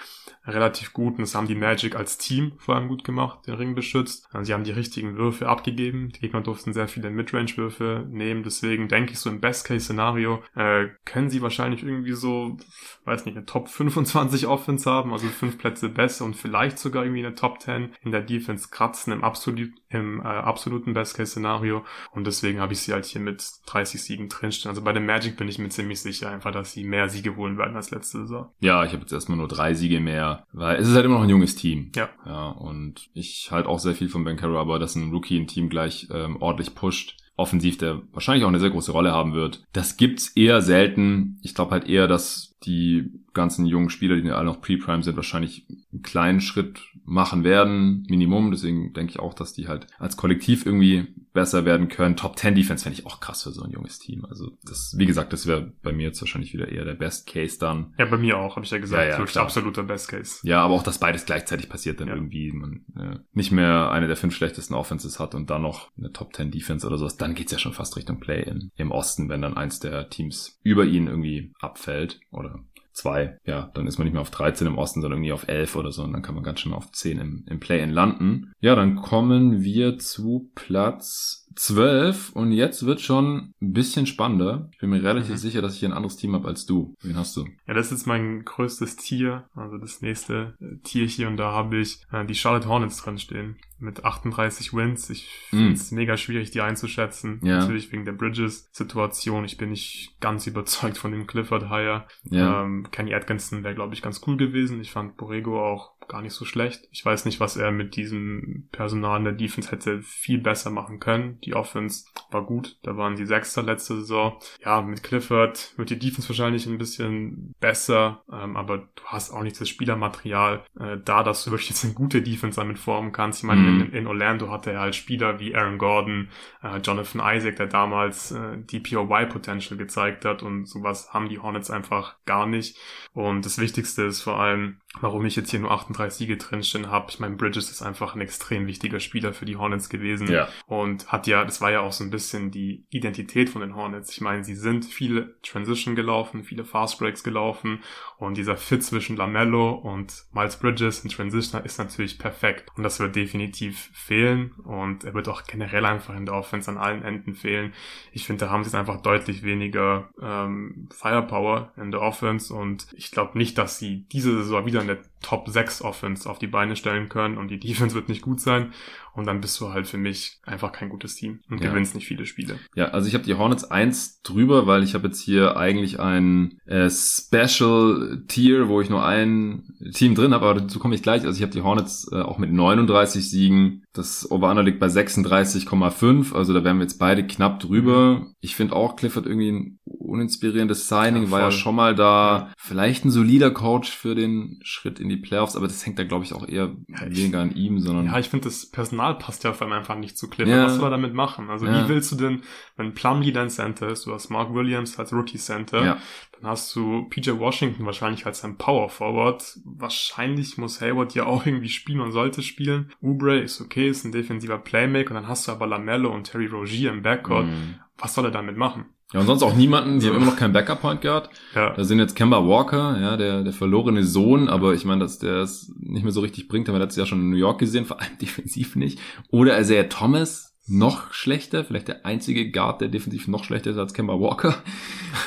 relativ gut und das haben die Magic als Team vor allem gut gemacht, den Ring beschützt. Also sie haben die richtigen Würfe abgegeben. Die Gegner durften sehr viele Midrange-Würfe nehmen. Deswegen denke ich so im Best-Case-Szenario äh, können sie wahrscheinlich irgendwie so, weiß nicht, eine Top 25 Offense haben, also fünf Plätze besser und vielleicht sogar irgendwie eine Top 10 in der Defense kratzen im, absolut, im äh, absoluten Best-Case-Szenario. Und deswegen habe ich sie halt hier mit 30 Siegen drinstehen. Also bei den Magic bin ich mir ziemlich sicher einfach, dass sie mehr Siege holen werden als letzte Saison. Ja, ich habe jetzt erstmal nur drei Siege mehr weil es ist halt immer noch ein junges Team. Ja. Ja, und ich halt auch sehr viel von Ben Carroll, aber dass ein Rookie ein Team gleich ähm, ordentlich pusht, offensiv, der wahrscheinlich auch eine sehr große Rolle haben wird. Das gibt's eher selten. Ich glaube halt eher, dass die ganzen jungen Spieler, die alle noch Pre-Prime sind, wahrscheinlich einen kleinen Schritt machen werden, Minimum. Deswegen denke ich auch, dass die halt als Kollektiv irgendwie besser werden können. Top 10 Defense fände ich auch krass für so ein junges Team. Also das, wie gesagt, das wäre bei mir jetzt wahrscheinlich wieder eher der Best Case dann. Ja, bei mir auch, habe ich ja gesagt. Ja, ja, absoluter Best Case. Ja, aber auch, dass beides gleichzeitig passiert dann ja. irgendwie. Man äh, nicht mehr eine der fünf schlechtesten Offenses hat und dann noch eine Top 10 Defense oder sowas. Dann geht's ja schon fast Richtung Play in, im Osten, wenn dann eins der Teams über ihn irgendwie abfällt oder zwei. Ja, dann ist man nicht mehr auf 13 im Osten, sondern irgendwie auf 11 oder so. Und dann kann man ganz schön auf 10 im, im Play-In landen. Ja, dann kommen wir zu Platz 12 und jetzt wird schon ein bisschen spannender. Ich bin mir relativ mhm. sicher, dass ich ein anderes Team habe als du. Wen hast du? Ja, das ist mein größtes Tier, also das nächste äh, Tier hier und da habe ich äh, die Charlotte Hornets drin stehen mit 38 Wins. Ich finde es mm. mega schwierig, die einzuschätzen. Ja. Natürlich wegen der Bridges-Situation. Ich bin nicht ganz überzeugt von dem Clifford Hire. Ja. Ähm, Kenny Atkinson wäre, glaube ich, ganz cool gewesen. Ich fand Borrego auch gar nicht so schlecht. Ich weiß nicht, was er mit diesem Personal in der Defense hätte viel besser machen können. Die Offense war gut. Da waren die Sechster letzte Saison. Ja, mit Clifford wird die Defense wahrscheinlich ein bisschen besser. Ähm, aber du hast auch nicht das Spielermaterial äh, da, dass du wirklich jetzt eine gute Defense damit formen kannst. Ich meine, mhm. In, in, Orlando hatte er halt Spieler wie Aaron Gordon, äh, Jonathan Isaac, der damals äh, DPOY-Potential gezeigt hat und sowas haben die Hornets einfach gar nicht. Und das Wichtigste ist vor allem, warum ich jetzt hier nur 38 Siege drinstehen habe. Ich meine, Bridges ist einfach ein extrem wichtiger Spieler für die Hornets gewesen. Ja. Und hat ja, das war ja auch so ein bisschen die Identität von den Hornets. Ich meine, sie sind viele Transition gelaufen, viele Fast Breaks gelaufen und dieser Fit zwischen Lamello und Miles Bridges in Transition ist natürlich perfekt. Und das wird definitiv fehlen und er wird auch generell einfach in der Offense an allen Enden fehlen. Ich finde, da haben sie jetzt einfach deutlich weniger ähm, Firepower in der Offense und ich glaube nicht, dass sie diese Saison wieder eine Top 6 Offense auf die Beine stellen können und die Defense wird nicht gut sein. Und dann bist du halt für mich einfach kein gutes Team und ja. gewinnst nicht viele Spiele. Ja, also ich habe die Hornets eins drüber, weil ich habe jetzt hier eigentlich ein äh, Special Tier, wo ich nur ein Team drin habe, aber dazu komme ich gleich. Also ich habe die Hornets äh, auch mit 39 Siegen. Das Over-Under liegt bei 36,5, also da wären wir jetzt beide knapp drüber. Ich finde auch Clifford irgendwie ein uninspirierendes Signing, ja, war ja schon mal da. Vielleicht ein solider Coach für den Schritt in die Playoffs, aber das hängt da glaube ich auch eher ja, weniger an ihm, sondern... Ja, ich finde das Personal passt ja auf einmal einfach nicht zu Clifford. Ja. Was soll er damit machen? Also ja. wie willst du denn, wenn Plumlee dein Center ist, du hast Mark Williams als Rookie Center, ja. dann hast du PJ Washington wahrscheinlich als sein Power Forward. Wahrscheinlich muss Hayward ja auch irgendwie spielen und sollte spielen. Ubre ist okay, ist ein defensiver Playmaker und dann hast du aber Lamello und Terry Rogier im Backcourt. Mhm. Was soll er damit machen? Ja, und sonst auch niemanden, die haben immer noch keinen Backup-Point gehabt. Ja. Da sind jetzt Kemba Walker, ja, der, der verlorene Sohn, aber ich meine, dass der es nicht mehr so richtig bringt, haben wir letztes Jahr schon in New York gesehen, vor allem defensiv nicht. Oder Isaiah Thomas, noch schlechter, vielleicht der einzige Guard, der defensiv noch schlechter ist als Kemba Walker.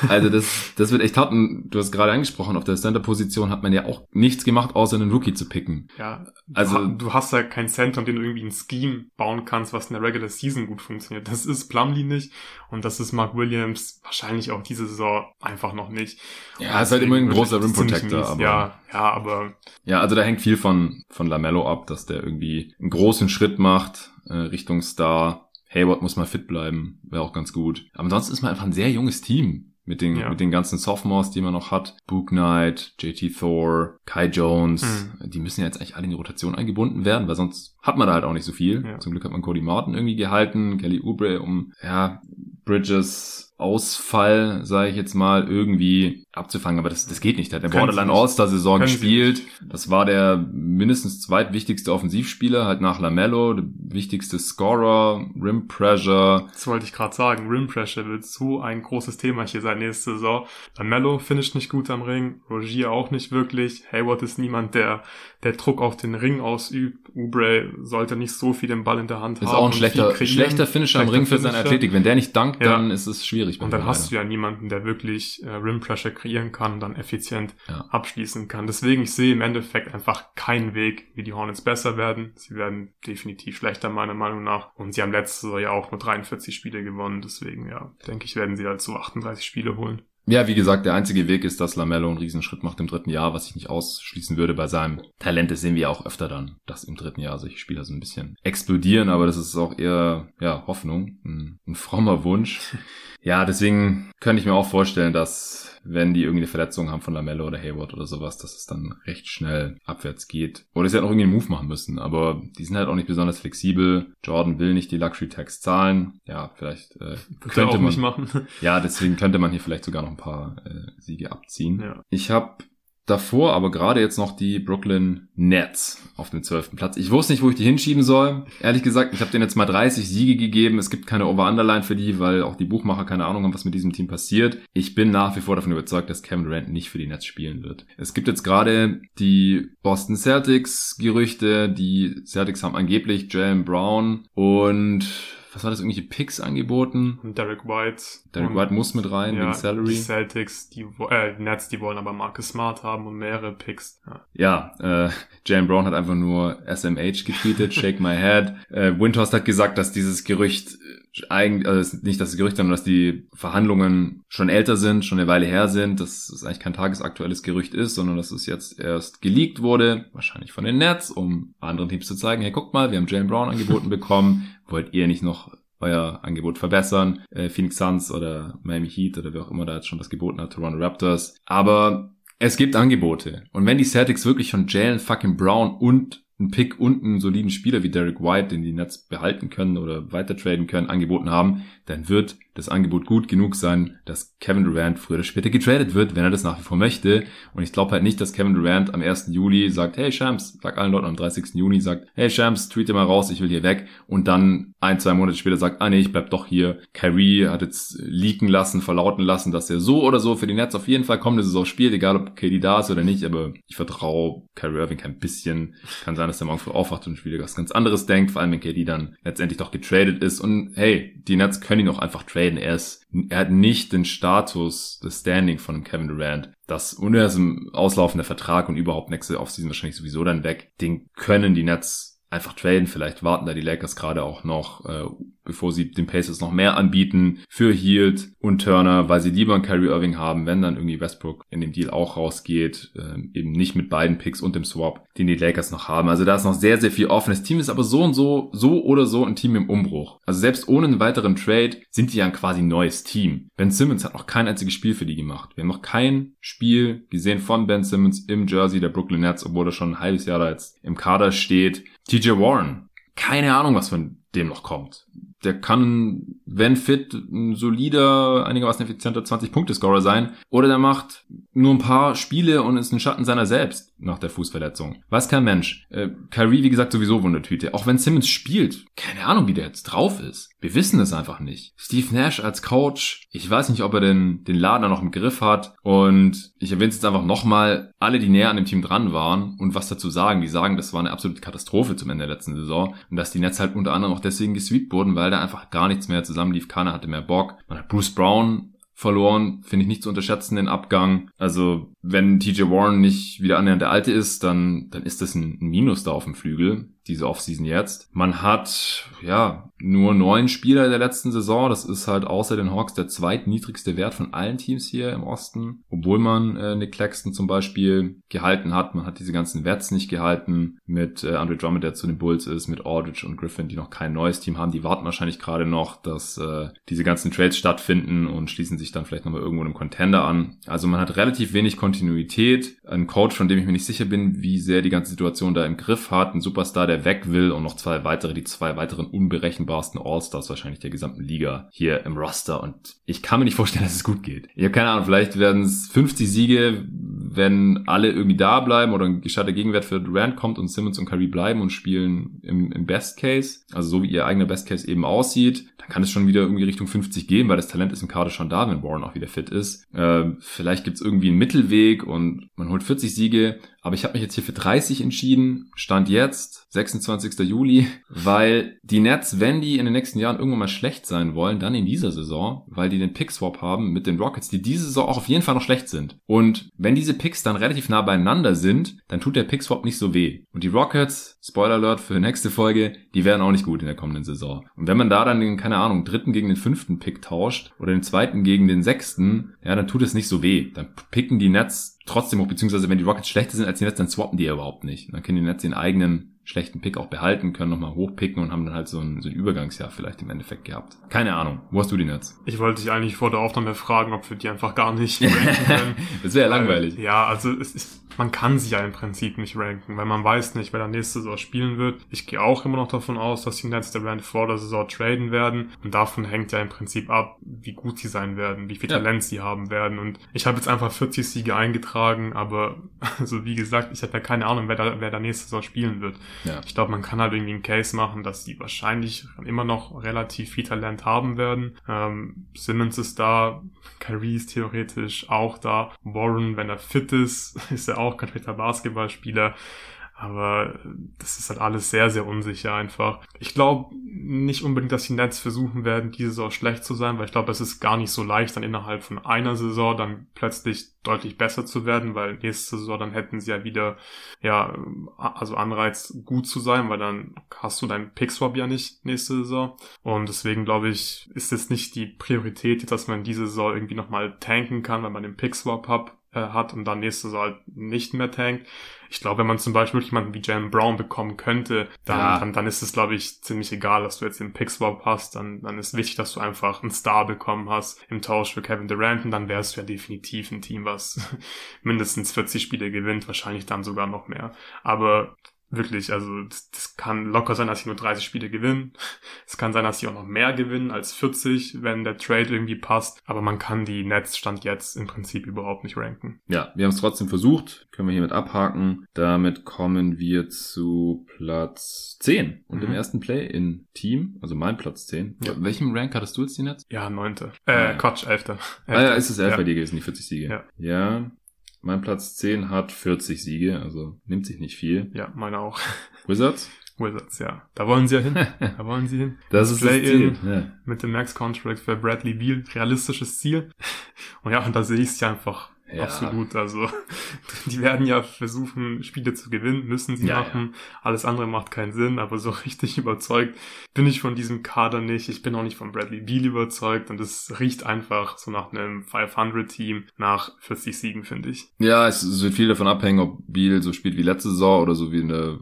Also das, das wird echt hart. Und du hast gerade angesprochen, auf der Center-Position hat man ja auch nichts gemacht, außer einen Rookie zu picken. Ja, also du hast ja kein Center, um den du irgendwie ein Scheme bauen kannst, was in der Regular Season gut funktioniert. Das ist Plumlee nicht und das ist Mark Williams wahrscheinlich auch diese Saison einfach noch nicht. Ja, ist halt immer ein großer Rim Protector. Aber, ja, ja, aber ja, also da hängt viel von von Lamello ab, dass der irgendwie einen großen Schritt macht äh, Richtung Star. Hayward muss mal fit bleiben, wäre auch ganz gut. Aber sonst ist man einfach ein sehr junges Team mit den, ja. mit den ganzen Sophomores, die man noch hat. Book Knight, JT Thor, Kai Jones, mhm. die müssen ja jetzt eigentlich alle in die Rotation eingebunden werden, weil sonst hat man da halt auch nicht so viel. Ja. Zum Glück hat man Cody Martin irgendwie gehalten, Kelly Oubre, um, ja, Bridges, Ausfall, sage ich jetzt mal, irgendwie abzufangen. Aber das, das geht nicht. Der hat der Borderline All-Star-Saison gespielt. Das war der mindestens zweitwichtigste Offensivspieler, halt nach Lamello, der wichtigste Scorer, Rim Pressure. Das wollte ich gerade sagen. Rim Pressure wird so ein großes Thema hier sein nächste Saison. Lamello finisht nicht gut am Ring, Rogier auch nicht wirklich. Hayward ist niemand, der der Druck auf den Ring ausübt. Ubre sollte nicht so viel den Ball in der Hand ist haben. Ist auch ein schlechter, schlechter Finisher am Ring für seine Athletik. Wenn der nicht dankt, ja. dann ist es schwierig. Und dann hast du ja niemanden, der wirklich äh, Rim Pressure kreieren kann und dann effizient ja. abschließen kann. Deswegen, ich sehe im Endeffekt einfach keinen Weg, wie die Hornets besser werden. Sie werden definitiv schlechter, meiner Meinung nach. Und sie haben letztes Jahr ja auch nur 43 Spiele gewonnen. Deswegen, ja, denke ich, werden sie halt so 38 Spiele holen. Ja, wie gesagt, der einzige Weg ist, dass Lamello einen Riesenschritt macht im dritten Jahr, was ich nicht ausschließen würde bei seinem Talent. Das sehen wir auch öfter dann, dass im dritten Jahr solche Spieler so ein bisschen explodieren, aber das ist auch eher, ja, Hoffnung, ein, ein frommer Wunsch. Ja, deswegen könnte ich mir auch vorstellen, dass wenn die irgendwie eine Verletzung haben von Lamello oder Hayward oder sowas, dass es dann recht schnell abwärts geht. Oder sie halt noch irgendwie einen Move machen müssen, aber die sind halt auch nicht besonders flexibel. Jordan will nicht die Luxury Tax zahlen. Ja, vielleicht äh, könnte man machen. ja, deswegen könnte man hier vielleicht sogar noch ein paar äh, Siege abziehen. Ja. Ich habe davor aber gerade jetzt noch die Brooklyn Nets auf dem zwölften Platz. Ich wusste nicht, wo ich die hinschieben soll. Ehrlich gesagt, ich habe denen jetzt mal 30 Siege gegeben. Es gibt keine Over-Underline für die, weil auch die Buchmacher keine Ahnung haben, was mit diesem Team passiert. Ich bin nach wie vor davon überzeugt, dass Kevin Durant nicht für die Nets spielen wird. Es gibt jetzt gerade die Boston Celtics Gerüchte. Die Celtics haben angeblich Jalen Brown und was war das, irgendwelche Picks angeboten? Und Derek White. Derek White muss mit rein, ja, wegen Salary. Die Celtics, die, äh, Nets, die wollen aber Marcus Smart haben und mehrere Picks. Ja, ja äh, Jalen Brown hat einfach nur SMH getweetet, shake my head. Äh, Windhorst hat gesagt, dass dieses Gerücht eigentlich, also nicht das Gerücht, sondern dass die Verhandlungen schon älter sind, schon eine Weile her sind, dass es eigentlich kein tagesaktuelles Gerücht ist, sondern dass es jetzt erst geleakt wurde, wahrscheinlich von den Nets, um anderen Teams zu zeigen, hey, guckt mal, wir haben Jalen Brown angeboten bekommen, wollt ihr nicht noch euer Angebot verbessern? Äh, Phoenix Suns oder Miami Heat oder wer auch immer da jetzt schon was geboten hat, Toronto Raptors. Aber es gibt Angebote. Und wenn die Celtics wirklich von Jalen fucking Brown und einen Pick und einen soliden Spieler wie Derek White, den die Nets behalten können oder weiter traden können, angeboten haben, dann wird das Angebot gut genug sein, dass Kevin Durant früher oder später getradet wird, wenn er das nach wie vor möchte. Und ich glaube halt nicht, dass Kevin Durant am 1. Juli sagt, hey Shams, sag allen Leuten am 30. Juni, sagt, hey Shams, tweete mal raus, ich will hier weg. Und dann ein, zwei Monate später sagt, ah nee, ich bleib doch hier. Kyrie hat jetzt leaken lassen, verlauten lassen, dass er so oder so für die Nets auf jeden Fall kommende Saison spielt, egal ob KD da ist oder nicht. Aber ich vertraue Kyrie Irving kein bisschen. Kann sein, dass der morgen früh aufwacht und wieder was ganz anderes denkt, vor allem wenn KD dann letztendlich doch getradet ist. Und hey, die Nets können ihn auch einfach traden. Er ist, er hat nicht den Status, das Standing von Kevin Durant. Das, er im auslaufender Vertrag und überhaupt nächste Offseason wahrscheinlich sowieso dann weg. Den können die Nets einfach traden. Vielleicht warten da die Lakers gerade auch noch, äh, bevor sie den Pacers noch mehr anbieten für Hield und Turner, weil sie lieber einen Kyrie Irving haben, wenn dann irgendwie Westbrook in dem Deal auch rausgeht, äh, eben nicht mit beiden Picks und dem Swap, den die Lakers noch haben. Also da ist noch sehr, sehr viel offen. Das Team ist aber so und so, so oder so ein Team im Umbruch. Also selbst ohne einen weiteren Trade sind die ja ein quasi neues Team. Ben Simmons hat noch kein einziges Spiel für die gemacht. Wir haben noch kein Spiel gesehen von Ben Simmons im Jersey der Brooklyn Nets, obwohl er schon ein halbes Jahr da jetzt im Kader steht. TJ Warren, keine Ahnung, was von dem noch kommt. Der kann, wenn fit, ein solider, einigermaßen effizienter 20-Punkte-Scorer sein. Oder der macht nur ein paar Spiele und ist ein Schatten seiner selbst nach der Fußverletzung. Weiß kein Mensch. Äh, Kyrie, wie gesagt, sowieso Wundertüte. Auch wenn Simmons spielt, keine Ahnung, wie der jetzt drauf ist. Wir wissen es einfach nicht. Steve Nash als Coach, ich weiß nicht, ob er den, den Laden noch im Griff hat. Und ich erwähne es jetzt einfach nochmal, alle, die näher an dem Team dran waren und was dazu sagen, die sagen, das war eine absolute Katastrophe zum Ende der letzten Saison. Und dass die Nets halt unter anderem auch deswegen gesweept wurden, weil da einfach gar nichts mehr zusammenlief. Keiner hatte mehr Bock. Man hat Bruce Brown verloren, finde ich nicht zu unterschätzen, den Abgang. Also, wenn TJ Warren nicht wieder annähernd der Alte ist, dann, dann ist das ein Minus da auf dem Flügel diese Offseason jetzt. Man hat, ja, nur neun Spieler der letzten Saison. Das ist halt außer den Hawks der zweitniedrigste Wert von allen Teams hier im Osten. Obwohl man äh, Nick Claxton zum Beispiel gehalten hat. Man hat diese ganzen Wets nicht gehalten. Mit äh, Andre Drummond, der zu den Bulls ist, mit Aldridge und Griffin, die noch kein neues Team haben. Die warten wahrscheinlich gerade noch, dass äh, diese ganzen Trades stattfinden und schließen sich dann vielleicht nochmal irgendwo einem Contender an. Also man hat relativ wenig Kontinuität. Ein Coach, von dem ich mir nicht sicher bin, wie sehr die ganze Situation da im Griff hat. Ein Superstar, der weg will und noch zwei weitere, die zwei weiteren unberechenbarsten All-Stars wahrscheinlich der gesamten Liga hier im Roster und ich kann mir nicht vorstellen, dass es gut geht. Ich habe keine Ahnung, vielleicht werden es 50 Siege, wenn alle irgendwie da bleiben oder ein gescheiter Gegenwert für Durant kommt und Simmons und Curry bleiben und spielen im, im Best Case, also so wie ihr eigener Best Case eben aussieht, dann kann es schon wieder irgendwie Richtung 50 gehen, weil das Talent ist im Kader schon da, wenn Warren auch wieder fit ist. Äh, vielleicht gibt's irgendwie einen Mittelweg und man holt 40 Siege, aber ich habe mich jetzt hier für 30 entschieden. Stand jetzt, 26. Juli, weil die Nets, wenn die in den nächsten Jahren irgendwann mal schlecht sein wollen, dann in dieser Saison, weil die den Pick-Swap haben mit den Rockets, die diese Saison auch auf jeden Fall noch schlecht sind. Und wenn diese Picks dann relativ nah beieinander sind, dann tut der Pick-Swap nicht so weh. Und die Rockets, Spoiler Alert für nächste Folge, die werden auch nicht gut in der kommenden Saison. Und wenn man da dann den, keine Ahnung, dritten gegen den fünften Pick tauscht oder den zweiten gegen den sechsten, ja, dann tut es nicht so weh. Dann picken die Nets trotzdem auch, beziehungsweise wenn die Rockets schlechter sind als die Nets, dann swappen die ja überhaupt nicht. Dann können die Nets den eigenen schlechten Pick auch behalten, können nochmal hochpicken und haben dann halt so ein, so ein Übergangsjahr vielleicht im Endeffekt gehabt. Keine Ahnung. Wo hast du die Nets? Ich wollte dich eigentlich vor der Aufnahme fragen, ob wir die einfach gar nicht das wäre ja langweilig. Ja, also es ist man kann sie ja im Prinzip nicht ranken, weil man weiß nicht, wer der nächste Saison spielen wird. Ich gehe auch immer noch davon aus, dass die Nets der Brand vor der Saison traden werden und davon hängt ja im Prinzip ab, wie gut sie sein werden, wie viel ja. Talent sie haben werden und ich habe jetzt einfach 40 Siege eingetragen, aber also wie gesagt, ich habe ja keine Ahnung, wer da, wer der nächste Saison spielen wird. Ja. Ich glaube, man kann halt irgendwie einen Case machen, dass die wahrscheinlich immer noch relativ viel Talent haben werden. Ähm, Simmons ist da, Kyrie ist theoretisch auch da, Warren, wenn er fit ist, ist er auch kompletter Basketballspieler. Aber das ist halt alles sehr, sehr unsicher einfach. Ich glaube nicht unbedingt, dass die Nets versuchen werden, diese Saison schlecht zu sein, weil ich glaube, es ist gar nicht so leicht, dann innerhalb von einer Saison dann plötzlich deutlich besser zu werden, weil nächste Saison dann hätten sie ja wieder, ja, also Anreiz gut zu sein, weil dann hast du deinen Pick-Swap ja nicht nächste Saison. Und deswegen glaube ich, ist es nicht die Priorität, dass man diese Saison irgendwie nochmal tanken kann, weil man den Pick-Swap hat äh, hat und dann nächstes Jahr halt nicht mehr tankt. Ich glaube, wenn man zum Beispiel jemanden wie Jalen Brown bekommen könnte, dann, ja. dann, dann ist es, glaube ich, ziemlich egal, dass du jetzt den Pick-Swap hast. Dann, dann ist wichtig, dass du einfach einen Star bekommen hast im Tausch für Kevin Durant und dann wärst du ja definitiv ein Team, was mindestens 40 Spiele gewinnt, wahrscheinlich dann sogar noch mehr. Aber Wirklich, also das, das kann locker sein, dass sie nur 30 Spiele gewinnen. Es kann sein, dass sie auch noch mehr gewinnen als 40, wenn der Trade irgendwie passt. Aber man kann die Nets Stand jetzt im Prinzip überhaupt nicht ranken. Ja, wir haben es trotzdem versucht. Können wir hiermit abhaken. Damit kommen wir zu Platz 10 und mhm. dem ersten Play-in-Team, also mein Platz 10. Ja. Welchem Rank hattest du jetzt die Nets? Ja, neunte. Äh, ah, ja. Quatsch, elfte. Ah ja, ist es elf ja. bei dir gewesen, die 40 Siege. Ja. ja. Mein Platz 10 hat 40 Siege, also nimmt sich nicht viel. Ja, meine auch. Wizards? Wizards, ja. Da wollen sie ja hin. Da wollen sie hin. das, das ist Play das Ziel. Ja. Mit dem Max-Contract für Bradley Beal. Realistisches Ziel. Und ja, und da sehe ich es ja einfach ja. Absolut. Also die werden ja versuchen, Spiele zu gewinnen, müssen sie ja, machen. Ja. Alles andere macht keinen Sinn, aber so richtig überzeugt bin ich von diesem Kader nicht. Ich bin auch nicht von Bradley Beal überzeugt und es riecht einfach so nach einem 500-Team nach 40 Siegen, finde ich. Ja, es wird viel davon abhängen, ob Beal so spielt wie letzte Saison oder so wie in der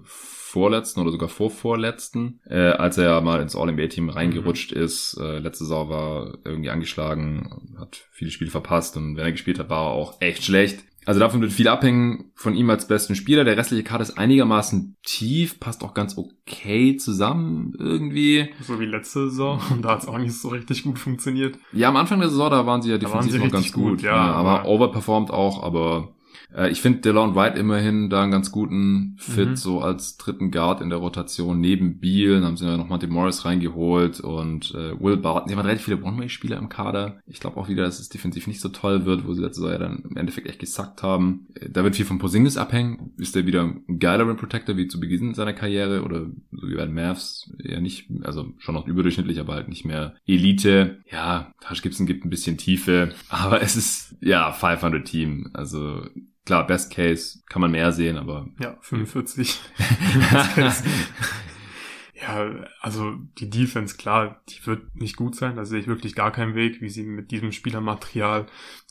vorletzten oder sogar vorvorletzten, äh, als er ja mal ins All-NBA-Team reingerutscht mhm. ist. Äh, letzte Saison war irgendwie angeschlagen, hat viele Spiele verpasst und wenn er gespielt hat, war er auch echt schlecht. Also davon wird viel abhängen von ihm als besten Spieler. Der restliche Kader ist einigermaßen tief, passt auch ganz okay zusammen irgendwie. So wie letzte Saison. Und da hat es auch nicht so richtig gut funktioniert. Ja, am Anfang der Saison, da waren sie ja definitiv noch ganz gut. gut ja, ja, aber, aber overperformed auch, aber äh, ich finde DeLon White immerhin da einen ganz guten Fit, mhm. so als dritten Guard in der Rotation neben Beal. Dann haben sie ja noch Monty Morris reingeholt und äh, Will Barton. Sie haben relativ viele One-Way-Spieler im Kader. Ich glaube auch wieder, dass es defensiv nicht so toll wird, wo sie letzte Saison ja dann im Endeffekt echt gesackt haben. Äh, da wird viel von Posingis abhängen. Ist der wieder ein geiler Rim Protector wie zu Beginn seiner Karriere oder so wie bei den Mavs? Ja nicht, also schon noch überdurchschnittlich, aber halt nicht mehr Elite. Ja, Tash Gibson gibt ein bisschen Tiefe, aber es ist ja 500 Team. Also Klar, Best Case kann man mehr sehen, aber. Ja, 45. ja, also die Defense, klar, die wird nicht gut sein. Da sehe ich wirklich gar keinen Weg, wie sie mit diesem Spielermaterial,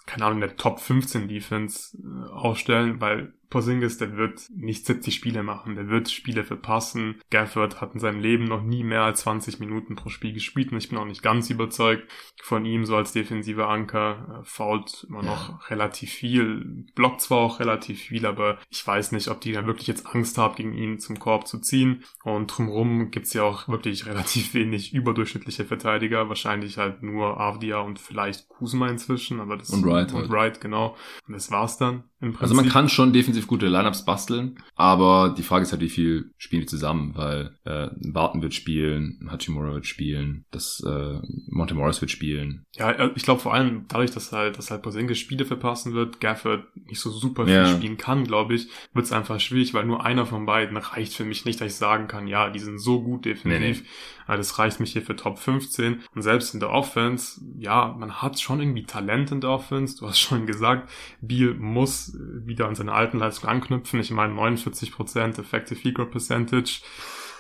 keine Ahnung, der Top 15 Defense äh, ausstellen, weil Porzingis, der wird nicht 70 Spiele machen, der wird Spiele verpassen. Gafford hat in seinem Leben noch nie mehr als 20 Minuten pro Spiel gespielt und ich bin auch nicht ganz überzeugt von ihm so als defensiver Anker. fault immer noch ja. relativ viel, blockt zwar auch relativ viel, aber ich weiß nicht, ob die dann wirklich jetzt Angst haben, gegen ihn zum Korb zu ziehen. Und drumherum gibt's ja auch wirklich relativ wenig überdurchschnittliche Verteidiger, wahrscheinlich halt nur Avdia und vielleicht Kuzma inzwischen, aber das und Wright, und Wright genau. Und das war's dann. Also man kann schon defensiv gute Lineups basteln, aber die Frage ist halt, wie viel spielen die zusammen, weil äh, Barton wird spielen, Hachimura wird spielen, das äh, Monte Morris wird spielen. Ja, äh, ich glaube vor allem dadurch, dass halt, dass halt Porzingis Spiele verpassen wird, Gafford nicht so super viel ja. spielen kann, glaube ich, wird es einfach schwierig, weil nur einer von beiden reicht für mich nicht, dass ich sagen kann, ja, die sind so gut defensiv. Nee, nee. Also das reicht mich hier für Top 15 und selbst in der Offense, ja, man hat schon irgendwie Talent in der Offense. Du hast schon gesagt, Beal muss wieder an seine alten Leistungen anknüpfen. Ich meine 49% Effective Field Percentage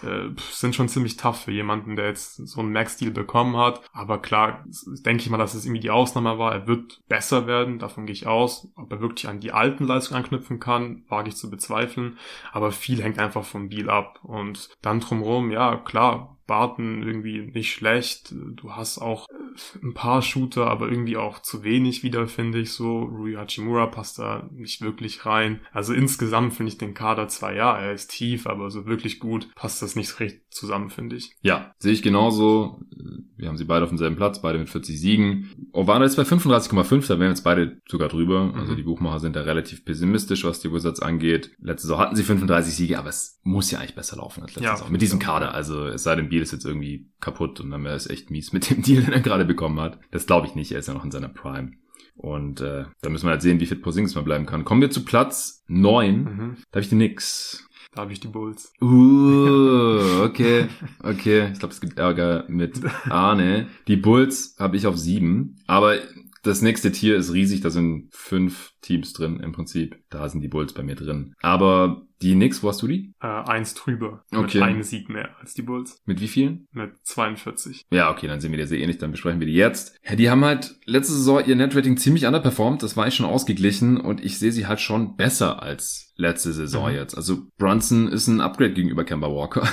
äh, sind schon ziemlich tough für jemanden, der jetzt so einen Max-Deal bekommen hat. Aber klar, denke ich mal, dass es irgendwie die Ausnahme war. Er wird besser werden, davon gehe ich aus. Ob er wirklich an die alten Leistungen anknüpfen kann, wage ich zu bezweifeln. Aber viel hängt einfach vom Deal ab. Und dann drumherum, ja, klar, Barton irgendwie nicht schlecht. Du hast auch ein paar Shooter, aber irgendwie auch zu wenig wieder, finde ich so. Rui Hachimura passt da nicht wirklich rein. Also insgesamt finde ich den Kader zwar, ja, er ist tief, aber so wirklich gut passt das nicht recht zusammen, finde ich. Ja, sehe ich genauso. Wir haben sie beide auf demselben Platz, beide mit 40 Siegen. Ovano ist bei 35,5, da wären jetzt beide sogar drüber. Also mhm. die Buchmacher sind da relativ pessimistisch, was die Wizards angeht. Letzte Saison hatten sie 35 Siege, aber es muss ja eigentlich besser laufen als letzte ja, Saison. Mit diesem Kader. Also es sei denn, Biel ist jetzt irgendwie kaputt und dann wäre es echt mies mit dem Deal, den er gerade bekommen hat. Das glaube ich nicht. Er ist ja noch in seiner Prime. Und äh, da müssen wir halt sehen, wie fit Porzingis mal bleiben kann. Kommen wir zu Platz 9. Mhm. Da habe ich die Nix. Da habe ich die Bulls. Uh, okay, okay. Ich glaube, es gibt Ärger mit Arne. Die Bulls habe ich auf sieben. Aber das nächste Tier ist riesig, da sind fünf Teams drin im Prinzip. Da sind die Bulls bei mir drin. Aber die Knicks, wo hast du die? Äh, eins drüber. Okay. Mit einem Sieg mehr als die Bulls. Mit wie vielen? Mit 42. Ja, okay, dann sehen wir die sehr ähnlich, dann besprechen wir die jetzt. Ja, die haben halt letzte Saison ihr Netrating ziemlich underperformed, das war ich schon ausgeglichen und ich sehe sie halt schon besser als letzte Saison mhm. jetzt. Also Brunson ist ein Upgrade gegenüber Kemba Walker.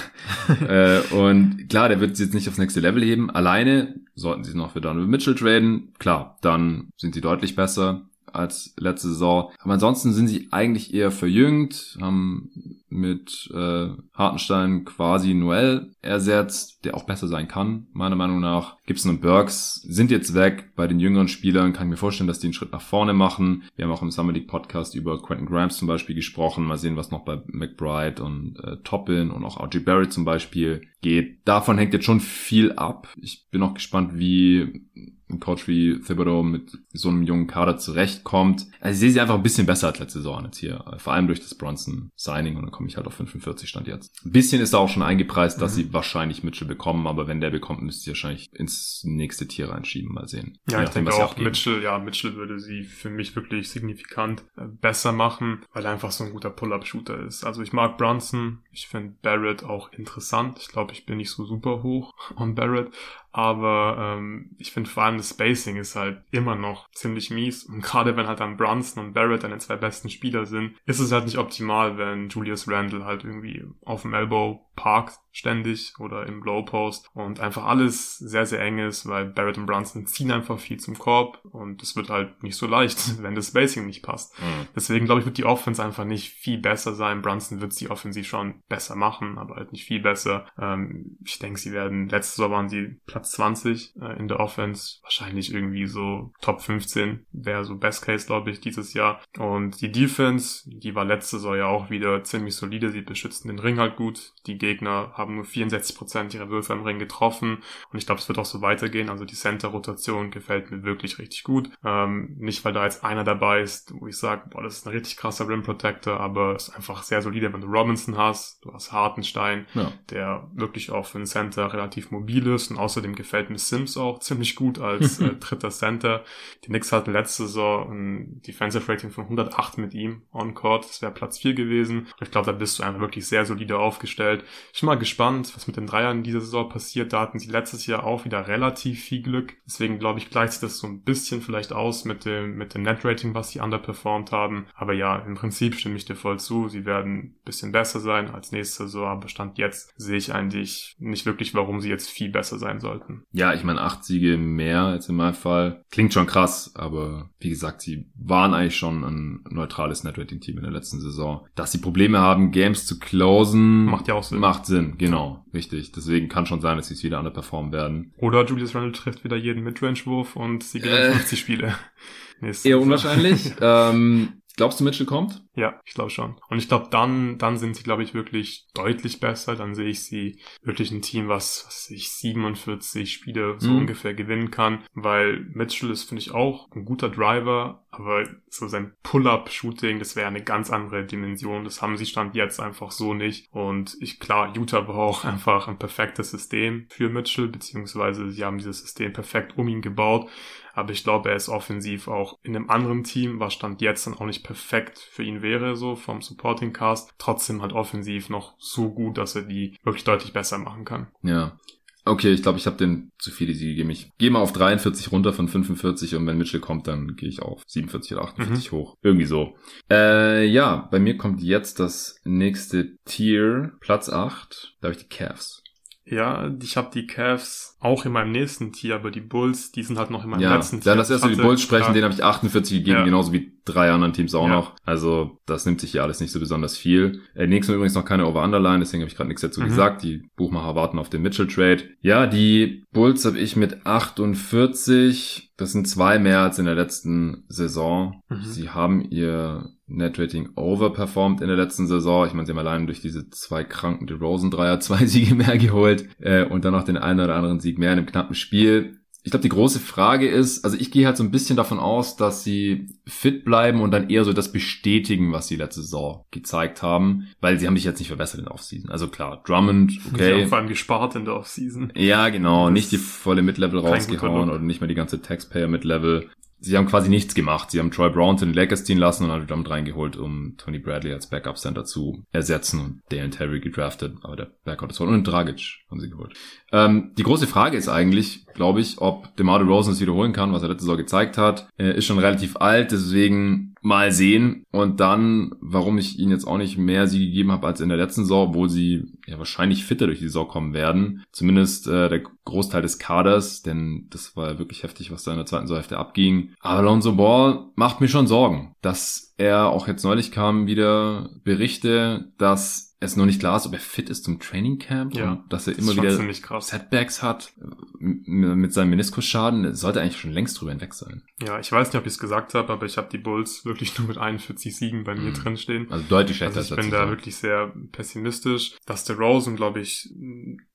äh, und klar, der wird sie jetzt nicht aufs nächste Level heben. Alleine sollten sie noch für Donovan Mitchell traden. Klar, dann sind sie deutlich besser als letzte Saison. Aber ansonsten sind sie eigentlich eher verjüngt, haben mit äh, Hartenstein quasi Noel ersetzt, der auch besser sein kann, meiner Meinung nach. Gibson und Burks sind jetzt weg. Bei den jüngeren Spielern kann ich mir vorstellen, dass die einen Schritt nach vorne machen. Wir haben auch im Summer League Podcast über Quentin Grimes zum Beispiel gesprochen. Mal sehen, was noch bei McBride und äh, Toppin und auch RG Barrett zum Beispiel geht. Davon hängt jetzt schon viel ab. Ich bin auch gespannt, wie ein Coach wie Thibodeau mit so einem jungen Kader zurechtkommt. Also ich sehe sie einfach ein bisschen besser als letzte Saison jetzt hier. Vor allem durch das Bronson-Signing und dann komme ich halt auf 45 Stand jetzt. Ein bisschen ist da auch schon eingepreist, dass mhm. sie wahrscheinlich Mitchell bekommen, aber wenn der bekommt, müsst ihr wahrscheinlich ins nächste Tier reinschieben. Mal sehen. Ja, ich denke auch Mitchell, ja, Mitchell würde sie für mich wirklich signifikant äh, besser machen, weil er einfach so ein guter Pull-Up-Shooter ist. Also ich mag Bronson, ich finde Barrett auch interessant. Ich glaube, ich bin nicht so super hoch on Barrett, aber ähm, ich finde vor allem das Spacing ist halt immer noch ziemlich mies. Und gerade wenn halt dann Brunson und Barrett deine zwei besten Spieler sind, ist es halt nicht optimal, wenn Julius Randle halt irgendwie auf dem Elbow parkt ständig oder im Low Post und einfach alles sehr, sehr eng ist, weil Barrett und Brunson ziehen einfach viel zum Korb und es wird halt nicht so leicht, wenn das Spacing nicht passt. Mhm. Deswegen glaube ich, wird die Offense einfach nicht viel besser sein. Brunson wird sie offensiv schon besser machen, aber halt nicht viel besser. Ähm, ich denke, sie werden, letztes Jahr waren sie Platz 20 äh, in der Offense, wahrscheinlich irgendwie so Top 15 wäre so Best Case, glaube ich, dieses Jahr. Und die Defense, die war letzte Saison ja auch wieder ziemlich solide, sie beschützen den Ring halt gut. Die Gegner haben nur 64% ihrer Würfe im Ring getroffen und ich glaube, es wird auch so weitergehen. Also die Center-Rotation gefällt mir wirklich richtig gut. Ähm, nicht, weil da jetzt einer dabei ist, wo ich sage, boah, das ist ein richtig krasser Rim Protector, aber es ist einfach sehr solide, wenn du Robinson hast, du hast Hartenstein, ja. der wirklich auch für einen Center relativ mobil ist und außerdem gefällt mir Sims auch ziemlich gut als äh, dritter Center. Die Knicks hatten letzte Saison ein Defensive Rating von 108 mit ihm on Court, das wäre Platz 4 gewesen. Ich glaube, da bist du einfach wirklich sehr solide aufgestellt. Ich bin mal gespannt, was mit den Dreiern dieser Saison passiert. Da hatten sie letztes Jahr auch wieder relativ viel Glück. Deswegen glaube ich, gleicht sich das so ein bisschen vielleicht aus mit dem, mit dem Net-Rating, was sie underperformed haben. Aber ja, im Prinzip stimme ich dir voll zu. Sie werden ein bisschen besser sein als nächste Saison. Aber Stand jetzt sehe ich eigentlich nicht wirklich, warum sie jetzt viel besser sein sollten. Ja, ich meine, acht Siege mehr als in meinem Fall. Klingt schon krass, aber wie gesagt, sie waren eigentlich schon ein neutrales Net-Rating-Team in der letzten Saison. Dass sie Probleme haben, Games zu closen, macht ja auch Sinn. Macht Sinn, genau, richtig. Deswegen kann schon sein, dass sie es wieder underperformen werden. Oder Julius Randle trifft wieder jeden Midrange-Wurf und sie gewinnen äh, 50 Spiele. Eher unwahrscheinlich. ähm, Glaubst du, Mitchell kommt? Ja, ich glaube schon. Und ich glaube, dann, dann sind sie, glaube ich, wirklich deutlich besser. Dann sehe ich sie wirklich ein Team, was, was ich 47 Spiele so mhm. ungefähr gewinnen kann. Weil Mitchell ist, finde ich, auch ein guter Driver, aber so sein Pull-Up-Shooting, das wäre eine ganz andere Dimension. Das haben sie Stand jetzt einfach so nicht. Und ich, klar, Utah braucht einfach ein perfektes System für Mitchell, beziehungsweise sie haben dieses System perfekt um ihn gebaut. Aber ich glaube, er ist offensiv auch in einem anderen Team, was Stand jetzt dann auch nicht perfekt für ihn wäre, so vom Supporting Cast. Trotzdem halt offensiv noch so gut, dass er die wirklich deutlich besser machen kann. Ja. Okay, ich glaube, ich habe den zu viele Siege gegeben. Ich gehe mal auf 43 runter von 45 und wenn Mitchell kommt, dann gehe ich auf 47 oder 48 mhm. hoch. Irgendwie so. Äh, ja, bei mir kommt jetzt das nächste Tier, Platz 8. Da habe ich die Cavs. Ja, ich habe die Cavs auch in meinem nächsten Tier, aber die Bulls, die sind halt noch in meinem ja, letzten Tier. Ja, lass erst über die Bulls sprechen, ja. den habe ich 48 gegeben, ja. genauso wie drei anderen Teams auch ja. noch. Also das nimmt sich hier alles nicht so besonders viel. Äh, nächstes übrigens noch keine Over-Underline, deswegen habe ich gerade nichts dazu mhm. gesagt. Die Buchmacher warten auf den Mitchell-Trade. Ja, die Bulls habe ich mit 48. Das sind zwei mehr als in der letzten Saison. Mhm. Sie haben ihr Netrating overperformed in der letzten Saison. Ich meine, sie haben allein durch diese zwei kranken DeRozan-Dreier zwei Siege mehr geholt äh, und dann noch den einen oder anderen Sieg mehr in einem knappen Spiel ich glaube, die große Frage ist, also ich gehe halt so ein bisschen davon aus, dass sie fit bleiben und dann eher so das bestätigen, was sie letzte Saison gezeigt haben, weil sie haben sich jetzt nicht verbessert in der Offseason. Also klar, Drummond, okay. Sie haben vor allem gespart in der Offseason. Ja, genau, nicht die volle Mid-Level rausgehauen oder nicht mehr die ganze Taxpayer-Mid-Level sie haben quasi nichts gemacht. Sie haben Troy Brown zu den Lakers ziehen lassen und haben damit reingeholt, um Tony Bradley als Backup Center zu ersetzen und Dalen Terry gedraftet. Aber der Backup ist voll. Und Dragic haben sie geholt. Ähm, die große Frage ist eigentlich, glaube ich, ob DeMar DeRozan es wiederholen kann, was er letzte Saison gezeigt hat. Er ist schon relativ alt, deswegen mal sehen. Und dann, warum ich ihnen jetzt auch nicht mehr sie gegeben habe als in der letzten Saison, obwohl sie ja wahrscheinlich fitter durch die Saison kommen werden. Zumindest äh, der Großteil des Kaders, denn das war ja wirklich heftig, was da in der zweiten Saisonhälfte abging. Aber Alonso Ball macht mir schon Sorgen, dass er auch jetzt neulich kam wieder Berichte, dass es noch nicht klar ist, ob er fit ist zum Trainingcamp ja, und dass er immer wieder Setbacks hat mit seinem Meniskusschaden. Sollte eigentlich schon längst drüber hinweg sein. Ja, ich weiß nicht, ob ich es gesagt habe, aber ich habe die Bulls wirklich nur mit 41 Siegen bei mir mhm. drin stehen. Also deutlich schlechter. Also ich bin da wirklich sehr pessimistisch. Dass der Rosen, glaube ich,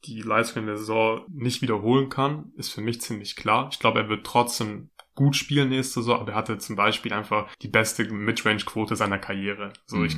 die Leistung in der Saison nicht wiederholen kann, ist für mich ziemlich klar. Ich glaube, er wird trotzdem gut spielen nächste Saison, aber er hatte zum Beispiel einfach die beste Midrange-Quote seiner Karriere. So, mhm. ich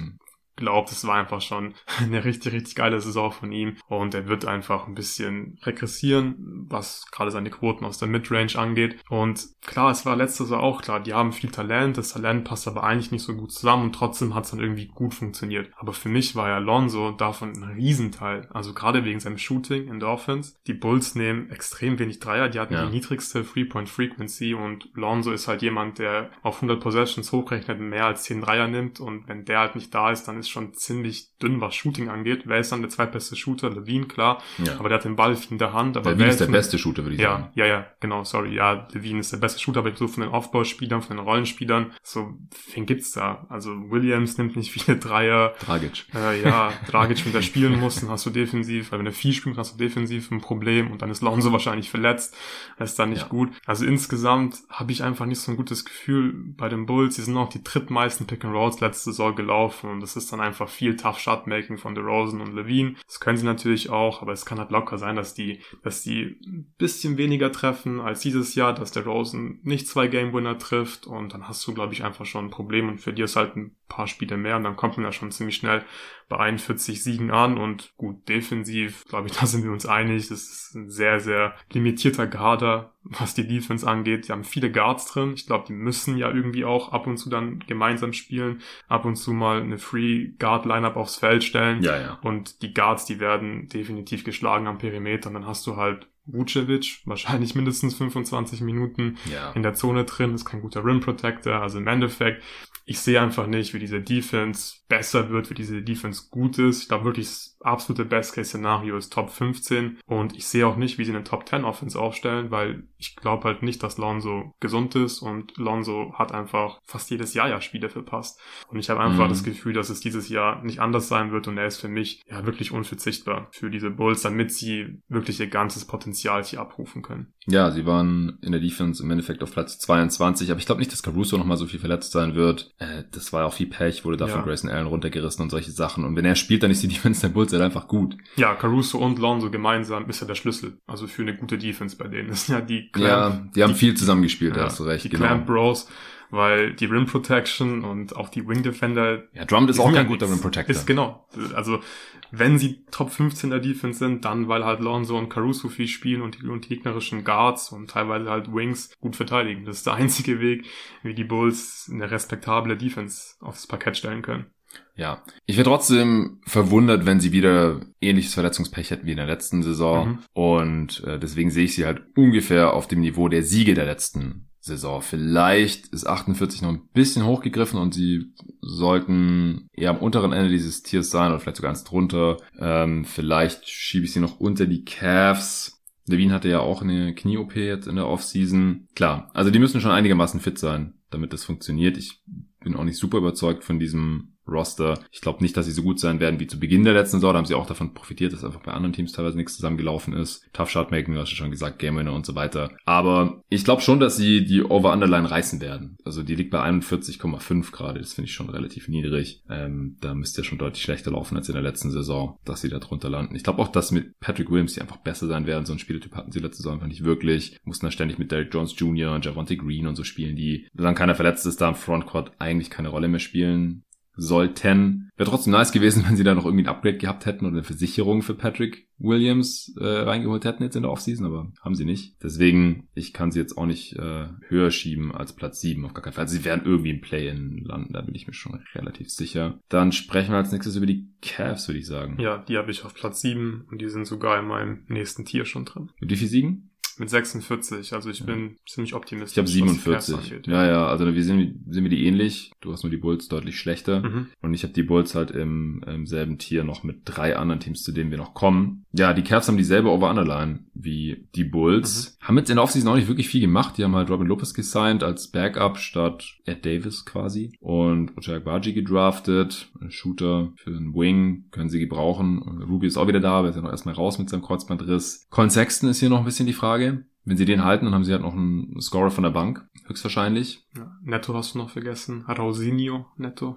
glaube, das war einfach schon eine richtig, richtig geile Saison von ihm. Und er wird einfach ein bisschen regressieren, was gerade seine Quoten aus der Midrange angeht. Und klar, es war letzte Saison auch klar, die haben viel Talent, das Talent passt aber eigentlich nicht so gut zusammen und trotzdem hat es dann irgendwie gut funktioniert. Aber für mich war ja Alonso davon ein Riesenteil. Also gerade wegen seinem Shooting in der Offense. Die Bulls nehmen extrem wenig Dreier, die hatten ja. die niedrigste Three-Point-Frequency und Alonso ist halt jemand, der auf 100 Possessions hochrechnet mehr als 10 Dreier nimmt und wenn der halt nicht da ist, dann ist schon ziemlich dünn, was Shooting angeht. Wer ist dann der zweitbeste Shooter? Levine, klar. Ja. Aber der hat den Ball in der Hand. Aber Levine ist der beste Shooter, würde ich ja, sagen. Ja, ja, genau, sorry. Ja, Levine ist der beste Shooter, aber so von den Aufbauspielern, von den Rollenspielern, so, wen gibt's da? Also Williams nimmt nicht viele Dreier. Dragic. Äh, ja, Dragic, wenn der spielen muss, dann hast du defensiv, weil wenn er viel spielt, hast du defensiv ein Problem und dann ist Lonzo wahrscheinlich verletzt. Das ist dann nicht ja. gut. Also insgesamt habe ich einfach nicht so ein gutes Gefühl bei den Bulls. Sie sind auch die drittmeisten Pick and Rolls letzte Saison gelaufen und das ist dann einfach viel Tough Shot-Making von DeRozan und Levine. Das können sie natürlich auch, aber es kann halt locker sein, dass die, dass die ein bisschen weniger treffen als dieses Jahr, dass der Rosen nicht zwei Game-Winner trifft und dann hast du, glaube ich, einfach schon ein Problem und für dir ist halt ein paar Spiele mehr und dann kommt man ja schon ziemlich schnell bei 41 Siegen an und gut, defensiv, glaube ich, da sind wir uns einig. Das ist ein sehr, sehr limitierter Garder, was die Defense angeht. Die haben viele Guards drin. Ich glaube, die müssen ja irgendwie auch ab und zu dann gemeinsam spielen, ab und zu mal eine Free Guard Lineup aufs Feld stellen. Ja, ja. Und die Guards, die werden definitiv geschlagen am Perimeter. Und dann hast du halt Vucevic, wahrscheinlich mindestens 25 Minuten ja. in der Zone drin, ist kein guter Rim Protector. Also im Endeffekt ich sehe einfach nicht, wie diese Defense besser wird, wie diese Defense gut ist. Ich glaube wirklich, absolute Best-Case-Szenario ist Top 15 und ich sehe auch nicht, wie sie eine Top 10 Offense aufstellen, weil ich glaube halt nicht, dass Lonzo gesund ist und Lonzo hat einfach fast jedes Jahr ja Spiele verpasst. Und ich habe einfach mhm. das Gefühl, dass es dieses Jahr nicht anders sein wird und er ist für mich ja wirklich unverzichtbar für diese Bulls, damit sie wirklich ihr ganzes Potenzial hier abrufen können. Ja, sie waren in der Defense im Endeffekt auf Platz 22, aber ich glaube nicht, dass Caruso nochmal so viel verletzt sein wird. Äh, das war auch viel Pech, wurde da ja. von Grayson Allen runtergerissen und solche Sachen. Und wenn er spielt, dann ist die Defense der Bulls halt einfach gut. Ja, Caruso und Lonzo gemeinsam ist ja der Schlüssel. Also für eine gute Defense bei denen. Das sind ja die Clamp, Ja, die haben die, viel zusammengespielt, ja, da hast du recht. Die genau. Clamp Bros weil die Rim Protection und auch die Wing Defender. Ja, Drummond ist auch kein guter Rim Protector. Ist genau. Also wenn sie Top 15 der Defense sind, dann weil halt Lonzo und Caruso viel spielen und die, und die gegnerischen Guards und teilweise halt Wings gut verteidigen. Das ist der einzige Weg, wie die Bulls eine respektable Defense aufs Parkett stellen können. Ja, ich wäre trotzdem verwundert, wenn sie wieder ähnliches Verletzungspech hätten wie in der letzten Saison. Mhm. Und äh, deswegen sehe ich sie halt ungefähr auf dem Niveau der Siege der letzten Saison. Vielleicht ist 48 noch ein bisschen hochgegriffen und sie sollten eher am unteren Ende dieses Tiers sein oder vielleicht sogar ganz drunter. Ähm, vielleicht schiebe ich sie noch unter die Cavs. Levine hatte ja auch eine Knie-OP jetzt in der Offseason. Klar, also die müssen schon einigermaßen fit sein, damit das funktioniert. Ich bin auch nicht super überzeugt von diesem Roster. Ich glaube nicht, dass sie so gut sein werden wie zu Beginn der letzten Saison. Da haben sie auch davon profitiert, dass einfach bei anderen Teams teilweise nichts zusammengelaufen ist. Tough Shot Making, du hast ja schon gesagt, Game Winner und so weiter. Aber ich glaube schon, dass sie die Over-Underline reißen werden. Also die liegt bei 41,5 gerade. Das finde ich schon relativ niedrig. Ähm, da müsste ja schon deutlich schlechter laufen als in der letzten Saison, dass sie da drunter landen. Ich glaube auch, dass mit Patrick Williams die einfach besser sein werden. So ein Spieltyp hatten sie letzte Saison einfach nicht wirklich. Mussten da ständig mit Derek Jones Jr. und Javonte Green und so spielen, die, solange keiner verletzt ist, da im Frontcourt eigentlich keine Rolle mehr spielen sollten. Wäre trotzdem nice gewesen, wenn sie da noch irgendwie ein Upgrade gehabt hätten oder eine Versicherung für Patrick Williams äh, reingeholt hätten jetzt in der Offseason, aber haben sie nicht. Deswegen, ich kann sie jetzt auch nicht äh, höher schieben als Platz 7 auf gar keinen Fall. Also sie werden irgendwie im Play-In landen, da bin ich mir schon relativ sicher. Dann sprechen wir als nächstes über die Cavs, würde ich sagen. Ja, die habe ich auf Platz 7 und die sind sogar in meinem nächsten Tier schon drin. Mit wie viel Siegen? Mit 46, also ich bin ziemlich optimistisch. Ich habe 47. Angeht, ja. ja, ja, also wir sind, sind wir die ähnlich. Du hast nur die Bulls deutlich schlechter. Mhm. Und ich habe die Bulls halt im, im selben Tier noch mit drei anderen Teams, zu denen wir noch kommen. Ja, die Cavs haben dieselbe Over-Underline wie die Bulls. Mhm. Haben jetzt in der Offseason auch nicht wirklich viel gemacht. Die haben halt Robin Lopez gesigned als Backup statt Ed Davis quasi. Und Ochai Baji gedraftet. Shooter für einen Wing können sie gebrauchen. Ruby ist auch wieder da, aber ist ja noch erstmal raus mit seinem Kreuzbandriss. Colin Sexton ist hier noch ein bisschen die Frage. Wenn sie den halten, dann haben sie halt noch einen Scorer von der Bank, höchstwahrscheinlich. Ja, Netto hast du noch vergessen. Rausinho Netto.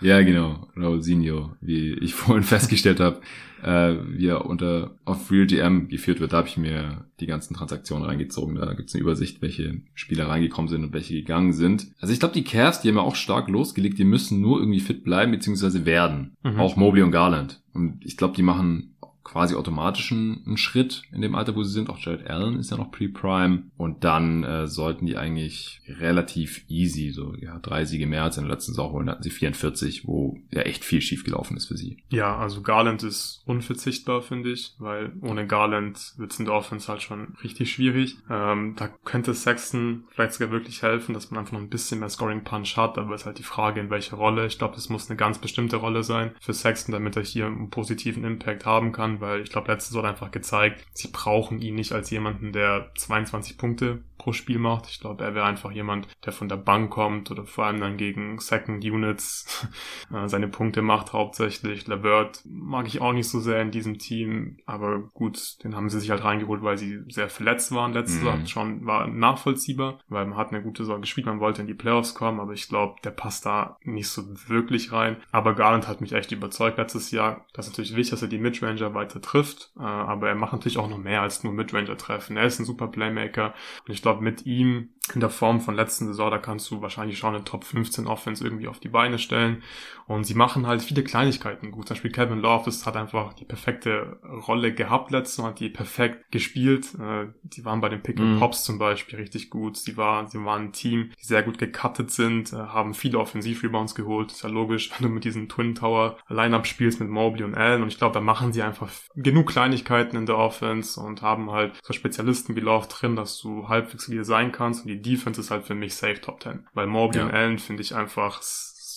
Ja, genau. Rausinho, wie ich vorhin festgestellt habe, äh, wie er unter auf RealGM geführt wird. Da habe ich mir die ganzen Transaktionen reingezogen. Da gibt's eine Übersicht, welche Spieler reingekommen sind und welche gegangen sind. Also ich glaube, die Cavs, die haben ja auch stark losgelegt. Die müssen nur irgendwie fit bleiben, beziehungsweise werden. Mhm. Auch Mobley und Garland. Und ich glaube, die machen quasi automatisch einen, Schritt in dem Alter, wo sie sind. Auch Jared Allen ist ja noch Pre-Prime. Und dann äh, sollten die eigentlich relativ easy, so ja, drei Siege mehr als in der letzten Saison holen. hatten sie 44, wo ja echt viel schief gelaufen ist für sie. Ja, also Garland ist unverzichtbar, finde ich, weil ohne Garland wird es in der Offense halt schon richtig schwierig. Ähm, da könnte Sexton vielleicht sogar wirklich helfen, dass man einfach noch ein bisschen mehr Scoring-Punch hat, aber es ist halt die Frage, in welcher Rolle. Ich glaube, das muss eine ganz bestimmte Rolle sein für Sexton, damit er hier einen positiven Impact haben kann weil ich glaube, letzte Saison hat einfach gezeigt, sie brauchen ihn nicht als jemanden, der 22 Punkte pro Spiel macht. Ich glaube, er wäre einfach jemand, der von der Bank kommt oder vor allem dann gegen Second Units äh, seine Punkte macht hauptsächlich. Levert mag ich auch nicht so sehr in diesem Team, aber gut, den haben sie sich halt reingeholt, weil sie sehr verletzt waren. Letzte mhm. Saison schon war nachvollziehbar, weil man hat eine gute Saison gespielt, man wollte in die Playoffs kommen, aber ich glaube, der passt da nicht so wirklich rein. Aber Garland hat mich echt überzeugt letztes Jahr. Das ist natürlich wichtig, dass er die Midranger weiter trifft, äh, aber er macht natürlich auch noch mehr als nur Midranger treffen. Er ist ein super Playmaker und ich glaube, mit ihm in der Form von letzten Saison, da kannst du wahrscheinlich schon eine Top 15 Offense irgendwie auf die Beine stellen. Und sie machen halt viele Kleinigkeiten gut. Zum Beispiel Kevin Love, das hat einfach die perfekte Rolle gehabt letztes hat die perfekt gespielt. Äh, die waren bei den Pick and mhm. Pops zum Beispiel richtig gut. Sie waren, sie waren ein Team, die sehr gut gecuttet sind, äh, haben viele Offensiv-Rebounds geholt. Ist ja logisch, wenn du mit diesem Twin Tower Lineup spielst mit Mobley und Allen. Und ich glaube, da machen sie einfach genug Kleinigkeiten in der Offense und haben halt so Spezialisten wie Love drin, dass du halbwegs solide sein kannst. Und die Defense ist halt für mich safe Top 10. Weil Mobley ja. und Allen finde ich einfach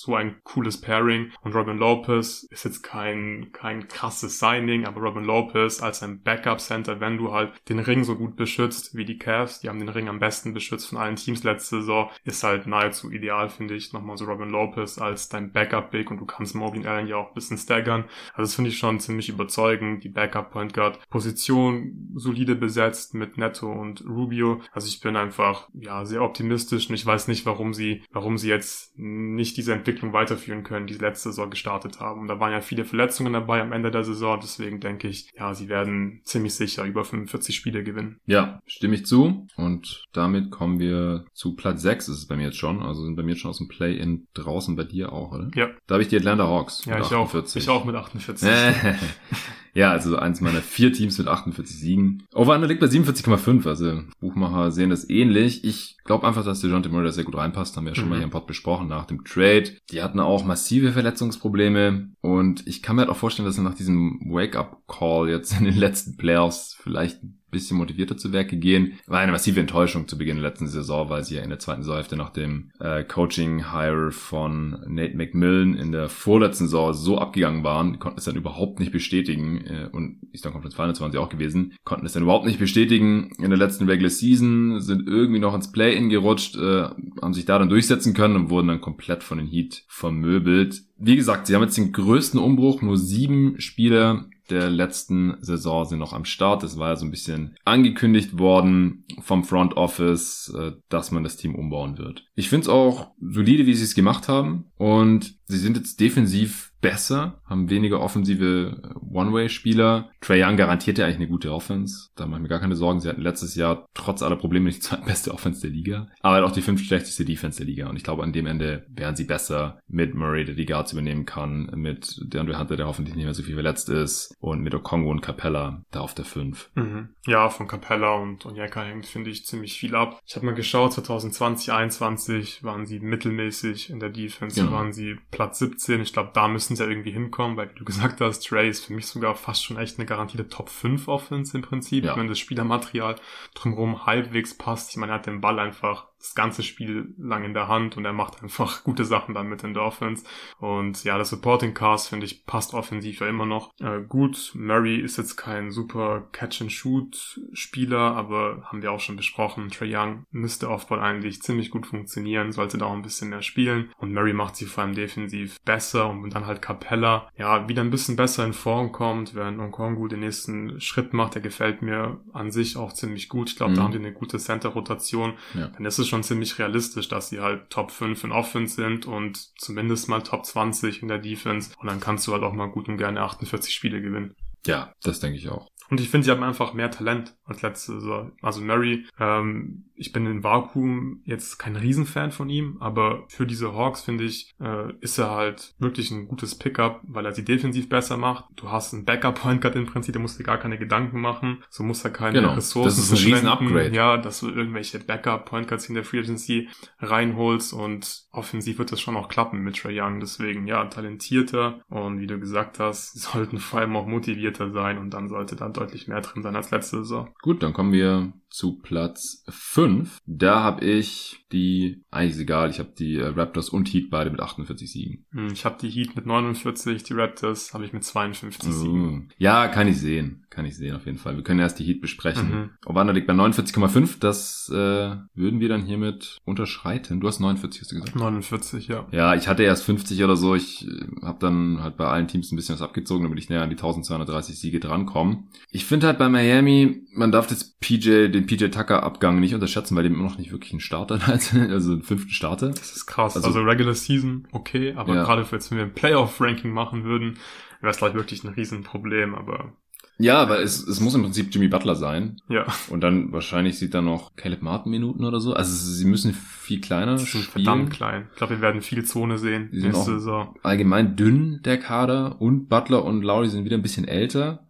so ein cooles Pairing. Und Robin Lopez ist jetzt kein, kein krasses Signing, aber Robin Lopez als ein Backup-Center, wenn du halt den Ring so gut beschützt wie die Cavs, die haben den Ring am besten beschützt von allen Teams letzte Saison, ist halt nahezu ideal, finde ich. Nochmal so Robin Lopez als dein Backup-Big und du kannst Mobley Allen ja auch ein bisschen staggern. Also das finde ich schon ziemlich überzeugend. Die Backup-Point Guard-Position solide besetzt mit Netto und Rubio. Also ich bin einfach, ja, sehr optimistisch und ich weiß nicht, warum sie, warum sie jetzt nicht diese Entwicklung Entwicklung weiterführen können, die letzte Saison gestartet haben. Und da waren ja viele Verletzungen dabei am Ende der Saison. Deswegen denke ich, ja, sie werden ziemlich sicher über 45 Spiele gewinnen. Ja, stimme ich zu. Und damit kommen wir zu Platz 6 ist es bei mir jetzt schon. Also sind bei mir schon aus dem Play-In draußen bei dir auch, oder? Ja. Da habe ich die Atlanta Hawks. Ja, ich 48. auch. Ich auch mit 48. Ja, also eins meiner vier Teams mit 48 Siegen. Over-Under liegt bei 47,5, also Buchmacher sehen das ähnlich. Ich glaube einfach, dass DeJounte Murray da sehr gut reinpasst, haben wir ja schon mhm. mal hier im Pod besprochen nach dem Trade. Die hatten auch massive Verletzungsprobleme und ich kann mir halt auch vorstellen, dass er nach diesem Wake-up-Call jetzt in den letzten Playoffs vielleicht bisschen motivierter zu Werke gehen. War eine massive Enttäuschung zu Beginn der letzten Saison, weil sie ja in der zweiten Saisonhälfte nach dem äh, Coaching-Hire von Nate McMillan in der vorletzten Saison so abgegangen waren, konnten es dann überhaupt nicht bestätigen äh, und Eastern Conference Finals waren sie auch gewesen, konnten es dann überhaupt nicht bestätigen in der letzten Regular Season, sind irgendwie noch ins Play-In gerutscht, äh, haben sich da dann durchsetzen können und wurden dann komplett von den Heat vermöbelt. Wie gesagt, sie haben jetzt den größten Umbruch, nur sieben Spieler der letzten Saison sind noch am Start. Es war ja so ein bisschen angekündigt worden vom Front Office, äh, dass man das Team umbauen wird. Ich finde es auch solide, wie sie es gemacht haben. Und sie sind jetzt defensiv besser, haben weniger offensive One-Way-Spieler. Trey Young garantiert ja eigentlich eine gute Offense. Da mache ich mir gar keine Sorgen. Sie hatten letztes Jahr trotz aller Probleme die zweitbeste Offense der Liga, aber halt auch die fünftschlechteste Defense der Liga. Und ich glaube, an dem Ende wären sie besser mit Murray, der die Guards übernehmen kann, mit DeAndre Hunter, der hoffentlich nicht mehr so viel verletzt ist, und mit Okongo und Capella da auf der 5. Mhm. Ja, von Capella und Onyeka hängt, finde ich, ziemlich viel ab. Ich habe mal geschaut, 2020, 2021 waren sie mittelmäßig in der Defense, genau. waren sie Platz 17. Ich glaube, da müssen sie ja irgendwie hinkommen, weil wie du gesagt hast, Trey ist für mich sogar fast schon echt eine garantierte Top 5 Offense im Prinzip, ja. wenn das Spielermaterial drumherum halbwegs passt. Ich meine, er hat den Ball einfach das ganze Spiel lang in der Hand und er macht einfach gute Sachen dann mit den Dolphins. Und ja, das Supporting Cast finde ich passt offensiv ja immer noch äh, gut. Murray ist jetzt kein super Catch-and-Shoot-Spieler, aber haben wir auch schon besprochen. Trey Young müsste Offball eigentlich ziemlich gut funktionieren, sollte da auch ein bisschen mehr spielen. Und Murray macht sie vor allem defensiv besser und dann halt Capella, ja, wieder ein bisschen besser in Form kommt, während Nkongu den nächsten Schritt macht. Der gefällt mir an sich auch ziemlich gut. Ich glaube, mhm. da haben die eine gute Center-Rotation. Ja. Dann ist es schon ziemlich realistisch, dass sie halt Top 5 in Offense sind und zumindest mal Top 20 in der Defense. Und dann kannst du halt auch mal gut und gerne 48 Spiele gewinnen. Ja, das denke ich auch. Und ich finde, sie haben einfach mehr Talent als letzte Saison. Also Murray, ähm, ich bin in Vakuum jetzt kein Riesenfan von ihm, aber für diese Hawks finde ich, äh, ist er halt wirklich ein gutes Pickup, weil er sie defensiv besser macht. Du hast einen Backup-Point Guard im Prinzip, der musst dir gar keine Gedanken machen. So muss er keine genau, Ressourcen Das ist ein riesen Upgrade. Ja, dass du irgendwelche Backup-Point Guards in der Free Agency reinholst und offensiv wird das schon auch klappen mit Trey Young. Deswegen, ja, talentierter und wie du gesagt hast, sollten vor allem auch motivierter sein und dann sollte da deutlich mehr drin sein als letzte Saison. Gut, dann kommen wir zu Platz 5. Da habe ich die, eigentlich ist egal, ich habe die äh, Raptors und Heat beide mit 48 Siegen. Hm, ich habe die Heat mit 49, die Raptors habe ich mit 52 uh, Siegen. Ja, kann ich sehen. Kann ich sehen auf jeden Fall. Wir können erst die Heat besprechen. Mhm. Ovanda liegt bei 49,5. Das äh, würden wir dann hiermit unterschreiten. Du hast 49, hast du gesagt? 49, ja. Ja, ich hatte erst 50 oder so. Ich äh, habe dann halt bei allen Teams ein bisschen was abgezogen, damit ich näher an die 1230 Siege drankomme. Ich finde halt bei Miami, man darf das PJ, den PJ Tucker Abgang nicht unterschätzen, weil dem immer noch nicht wirklich ein Starter hat, also einen fünften Starter. Das ist krass. Also, also Regular Season, okay, aber ja. gerade wenn wir ein Playoff-Ranking machen würden, wäre es gleich wirklich ein Riesenproblem, aber ja, weil es, es muss im Prinzip Jimmy Butler sein. Ja. Und dann wahrscheinlich sieht da noch Caleb Martin Minuten oder so. Also sie müssen viel kleiner sie sind spielen. verdammt klein. Ich glaube, wir werden viel Zone sehen sie sind nächste Saison. Allgemein dünn, der Kader. Und Butler und Lowry sind wieder ein bisschen älter.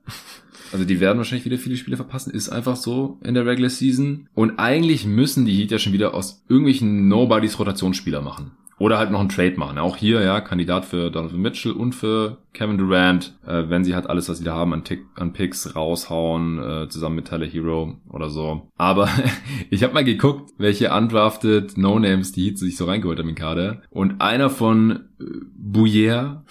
Also die werden wahrscheinlich wieder viele Spiele verpassen. Ist einfach so in der Regular Season. Und eigentlich müssen die Heat ja schon wieder aus irgendwelchen Nobodies Rotationsspieler machen. Oder halt noch einen Trade machen. Auch hier, ja, Kandidat für Donovan Mitchell und für Kevin Durant, äh, wenn sie halt alles, was sie da haben, an, Tick, an Picks raushauen, äh, zusammen mit Tyler Hero oder so. Aber ich habe mal geguckt, welche undrafted No-Names die Heat sich so reingeholt haben in Kader. Und einer von äh, Bouyer,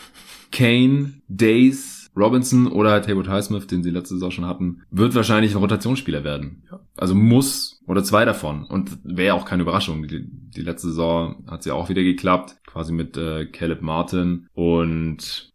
Kane, Days, Robinson oder halt Haywood Highsmith, den sie letzte Saison schon hatten, wird wahrscheinlich ein Rotationsspieler werden. Also muss oder zwei davon. Und wäre auch keine Überraschung. Die, die, letzte Saison hat sie auch wieder geklappt, quasi mit äh, Caleb Martin und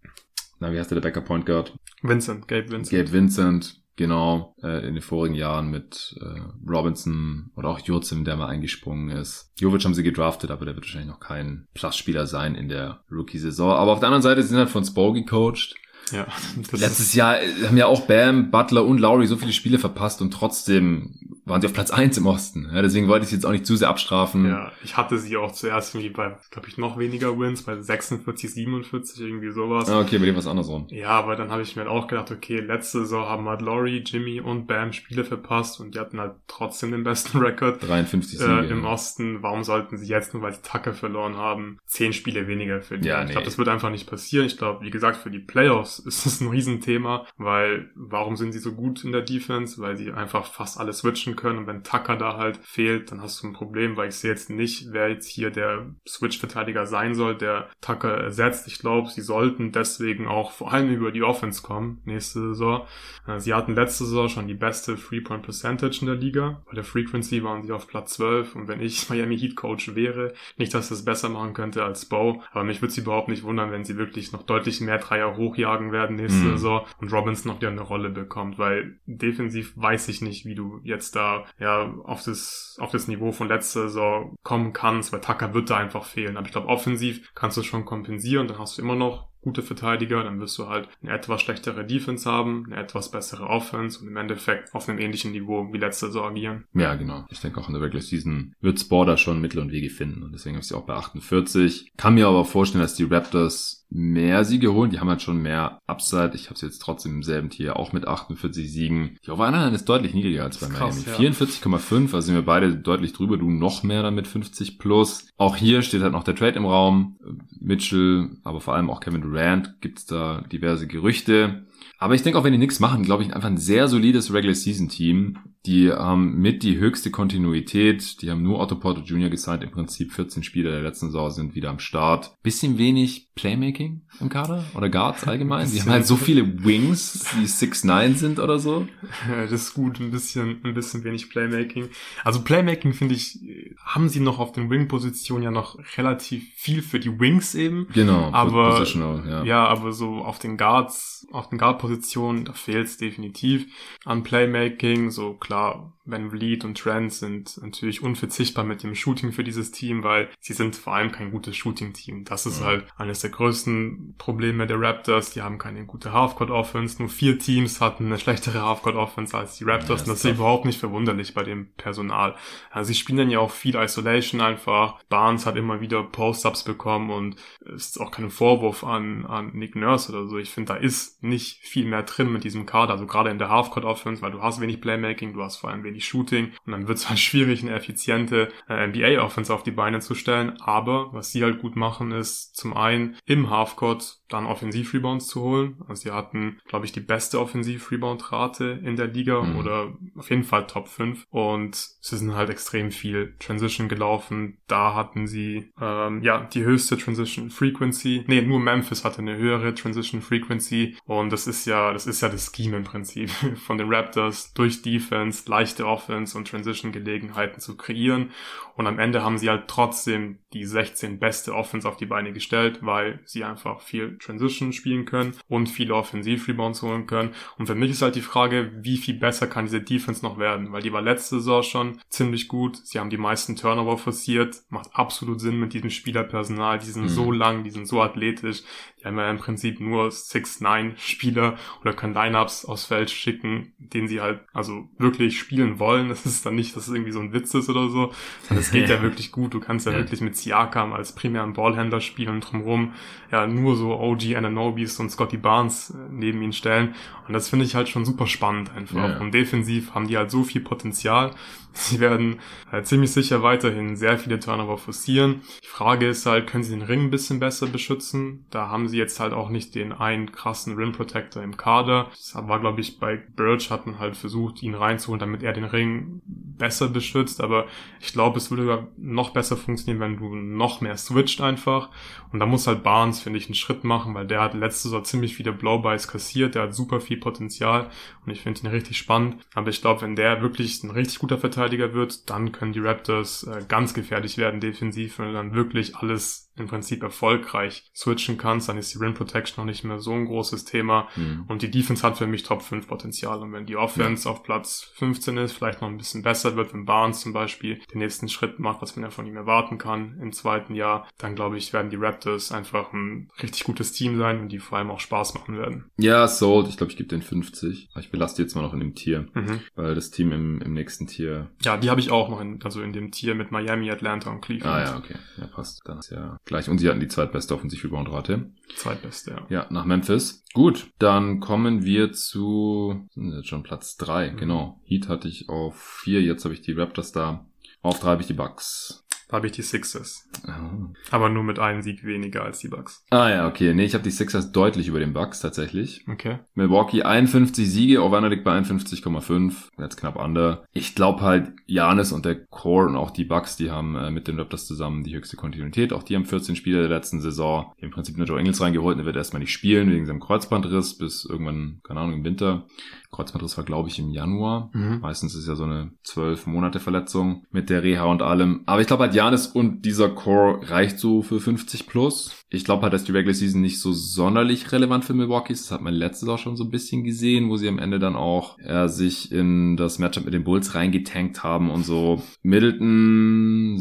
na, wie heißt der, der Backup Point Guard? Vincent, Gabe Vincent. Gabe Vincent, genau, äh, in den vorigen Jahren mit äh, Robinson oder auch Jurzen, der mal eingesprungen ist. Jovic haben sie gedraftet, aber der wird wahrscheinlich noch kein Plus-Spieler sein in der Rookie-Saison. Aber auf der anderen Seite sind halt von Spo gecoacht Ja, Letztes Jahr äh, haben ja auch Bam, Butler und Lowry so viele Spiele verpasst und trotzdem waren sie auf Platz eins im Osten. Ja, deswegen wollte ich sie jetzt auch nicht zu sehr abstrafen. Ja, ich hatte sie auch zuerst irgendwie bei, glaube ich, noch weniger Wins, bei 46, 47, irgendwie sowas. Ah, okay, bei dem was andersrum. Ja, aber dann habe ich mir halt auch gedacht, okay, letzte Saison haben halt Laurie, Jimmy und Bam Spiele verpasst und die hatten halt trotzdem den besten Rekord 53 Siege, äh, im ja. Osten. Warum sollten sie jetzt, nur weil sie Tacke verloren haben, zehn Spiele weniger verlieren? Ja, nee. Ich glaube, das wird einfach nicht passieren. Ich glaube, wie gesagt, für die Playoffs ist das ein Riesenthema, weil warum sind sie so gut in der Defense? Weil sie einfach fast alles switchen können und wenn Tucker da halt fehlt, dann hast du ein Problem, weil ich sehe jetzt nicht, wer jetzt hier der Switch-Verteidiger sein soll, der Tucker ersetzt. Ich glaube, sie sollten deswegen auch vor allem über die Offense kommen nächste Saison. Äh, sie hatten letzte Saison schon die beste Three-Point-Percentage in der Liga. Bei der Frequency waren sie auf Platz 12 und wenn ich Miami Heat Coach wäre, nicht, dass das besser machen könnte als Bo, aber mich würde es überhaupt nicht wundern, wenn sie wirklich noch deutlich mehr Dreier hochjagen werden nächste mhm. Saison und Robinson noch wieder eine Rolle bekommt, weil defensiv weiß ich nicht, wie du jetzt da ja auf das auf das Niveau von letzter Saison kommen kannst, weil Tucker wird da einfach fehlen. Aber ich glaube, offensiv kannst du schon kompensieren, dann hast du immer noch gute Verteidiger, dann wirst du halt eine etwas schlechtere Defense haben, eine etwas bessere Offense und im Endeffekt auf einem ähnlichen Niveau wie letzte Saison agieren. Ja, genau. Ich denke auch in der Regular Season wird Sporter schon Mittel und Wege finden und deswegen habe ich sie auch bei 48. Kann mir aber vorstellen, dass die Raptors mehr Siege holen. Die haben halt schon mehr Upside. Ich habe sie jetzt trotzdem im selben Tier, auch mit 48 Siegen. Die Over ist deutlich niedriger als bei Miami. Ja. 44,5, also sind wir beide deutlich drüber. Du noch mehr dann mit 50 plus. Auch hier steht halt noch der Trade im Raum. Mitchell, aber vor allem auch Kevin Durant gibt's da diverse Gerüchte. Aber ich denke auch, wenn die nichts machen, glaube ich, einfach ein sehr solides Regular Season Team. Die haben mit die höchste Kontinuität. Die haben nur Otto Porter Jr. gesigned. Im Prinzip 14 Spieler der letzten Saison sind wieder am Start. Bisschen wenig Playmaking im Kader oder Guards allgemein. Die haben halt so viele Wings, die 6'9 sind oder so. Das ist gut. Ein bisschen, ein bisschen wenig Playmaking. Also Playmaking finde ich, haben sie noch auf den Wing-Positionen ja noch relativ viel für die Wings eben. Genau. Aber, ja. ja, aber so auf den Guards, auf den Guard-Positionen, da fehlt es definitiv an Playmaking. So klar Van Vliet und Trent sind natürlich unverzichtbar mit dem Shooting für dieses Team, weil sie sind vor allem kein gutes Shooting-Team. Das ist ja. halt eines der größten Probleme der Raptors. Die haben keine gute Halfcourt-Offense. Nur vier Teams hatten eine schlechtere Halfcourt-Offense als die Raptors. Ja, und das ist überhaupt nicht verwunderlich bei dem Personal. Also sie spielen dann ja auch viel Isolation einfach. Barnes hat immer wieder Post-Ups bekommen und es ist auch kein Vorwurf an, an Nick Nurse oder so. Ich finde, da ist nicht viel mehr drin mit diesem Kader. Also gerade in der Halfcourt-Offense, weil du hast wenig Playmaking, du hast vor allem wenig Shooting und dann wird es halt schwierig, eine effiziente äh, NBA-Offense auf die Beine zu stellen. Aber was sie halt gut machen, ist zum einen im Halfcourt dann Offensiv-Rebounds zu holen. Also sie hatten, glaube ich, die beste Offensiv-Rebound-Rate in der Liga mhm. oder auf jeden Fall Top 5 und sie sind halt extrem viel Transition gelaufen. Da hatten sie ähm, ja die höchste Transition Frequency. Nee, nur Memphis hatte eine höhere Transition Frequency und das ist ja, das ist ja das Scheme im Prinzip. Von den Raptors durch Defense, leichte Offense und Transition Gelegenheiten zu kreieren. Und am Ende haben sie halt trotzdem die 16 beste Offense auf die Beine gestellt, weil sie einfach viel Transition spielen können und viele Offensiv-Rebounds holen können. Und für mich ist halt die Frage, wie viel besser kann diese Defense noch werden? Weil die war letzte Saison schon ziemlich gut. Sie haben die meisten Turnover forciert. Macht absolut Sinn mit diesem Spielerpersonal. Die sind mhm. so lang, die sind so athletisch. Die haben ja im Prinzip nur 6-9-Spieler oder können Lineups aufs Feld schicken, den sie halt also wirklich spielen wollen. Das ist dann nicht, dass es irgendwie so ein Witz ist oder so. Das geht ja wirklich gut. Du kannst ja, ja. wirklich mit Siakam als primären Ballhändler spielen und drumherum ja nur so OG Ananobis und Scotty Barnes äh, neben ihn stellen. Und das finde ich halt schon super spannend einfach. Ja. Und defensiv haben die halt so viel Potenzial. Sie werden halt ziemlich sicher weiterhin sehr viele Turnover forcieren. Die Frage ist halt, können sie den Ring ein bisschen besser beschützen? Da haben sie jetzt halt auch nicht den einen krassen Rim Protector im Kader. Das war, glaube ich, bei Birch hat man halt versucht, ihn reinzuholen, damit er den Ring besser beschützt. Aber ich glaube, es würde noch besser funktionieren, wenn du noch mehr switcht einfach. Und da muss halt Barnes, finde ich, einen Schritt machen, weil der hat letzte Saison ziemlich viele Blowbys kassiert. Der hat super viel Potenzial und ich finde ihn richtig spannend. Aber ich glaube, wenn der wirklich ein richtig guter Verteidiger wird, dann können die Raptors äh, ganz gefährlich werden defensiv, wenn dann wirklich alles im Prinzip erfolgreich switchen kannst, dann ist die Rim Protection noch nicht mehr so ein großes Thema. Mhm. Und die Defense hat für mich Top 5 Potenzial. Und wenn die Offense ja. auf Platz 15 ist, vielleicht noch ein bisschen besser wird, wenn Barnes zum Beispiel den nächsten Schritt macht, was man ja von ihm erwarten kann im zweiten Jahr, dann glaube ich, werden die Raptors einfach ein richtig gutes Team sein und die vor allem auch Spaß machen werden. Ja, sold. Ich glaube, ich gebe den 50. Ich belaste jetzt mal noch in dem Tier, mhm. weil das Team im, im nächsten Tier. Ja, die habe ich auch noch in, also in dem Tier mit Miami, Atlanta und Cleveland. Ah ja, okay. Ja, passt. Dann ist ja gleich. Und sie hatten die zweitbeste Offensiv-Rebound-Rate. Zweitbeste, ja. Ja, nach Memphis. Gut, dann kommen wir zu, sind jetzt schon Platz drei, mhm. genau. Heat hatte ich auf vier, jetzt habe ich die Raptors da. Auf drei habe ich die Bucks. Habe ich die Sixers. Oh. Aber nur mit einem Sieg weniger als die Bucks. Ah ja, okay. Nee, ich habe die Sixers deutlich über den Bucks tatsächlich. Okay. Milwaukee 51 Siege, Ovana liegt bei 51,5. Jetzt knapp under. Ich glaube halt, Janis und der Core und auch die Bucks, die haben äh, mit den Raptors zusammen die höchste Kontinuität. Auch die haben 14 Spieler der letzten Saison. Im Prinzip nur Joe Ingles reingeholt. Der wird erstmal nicht spielen wegen seinem Kreuzbandriss bis irgendwann, keine Ahnung, im Winter. Kreuzbandriss war, glaube ich, im Januar. Mhm. Meistens ist ja so eine zwölf Monate Verletzung mit der Reha und allem. Aber ich glaube halt, Janis und dieser Core reicht so für 50 plus. Ich glaube halt, dass die Regular Season nicht so sonderlich relevant für Milwaukee ist. Das hat man letztes Jahr schon so ein bisschen gesehen, wo sie am Ende dann auch äh, sich in das Matchup mit den Bulls reingetankt haben und so. Middleton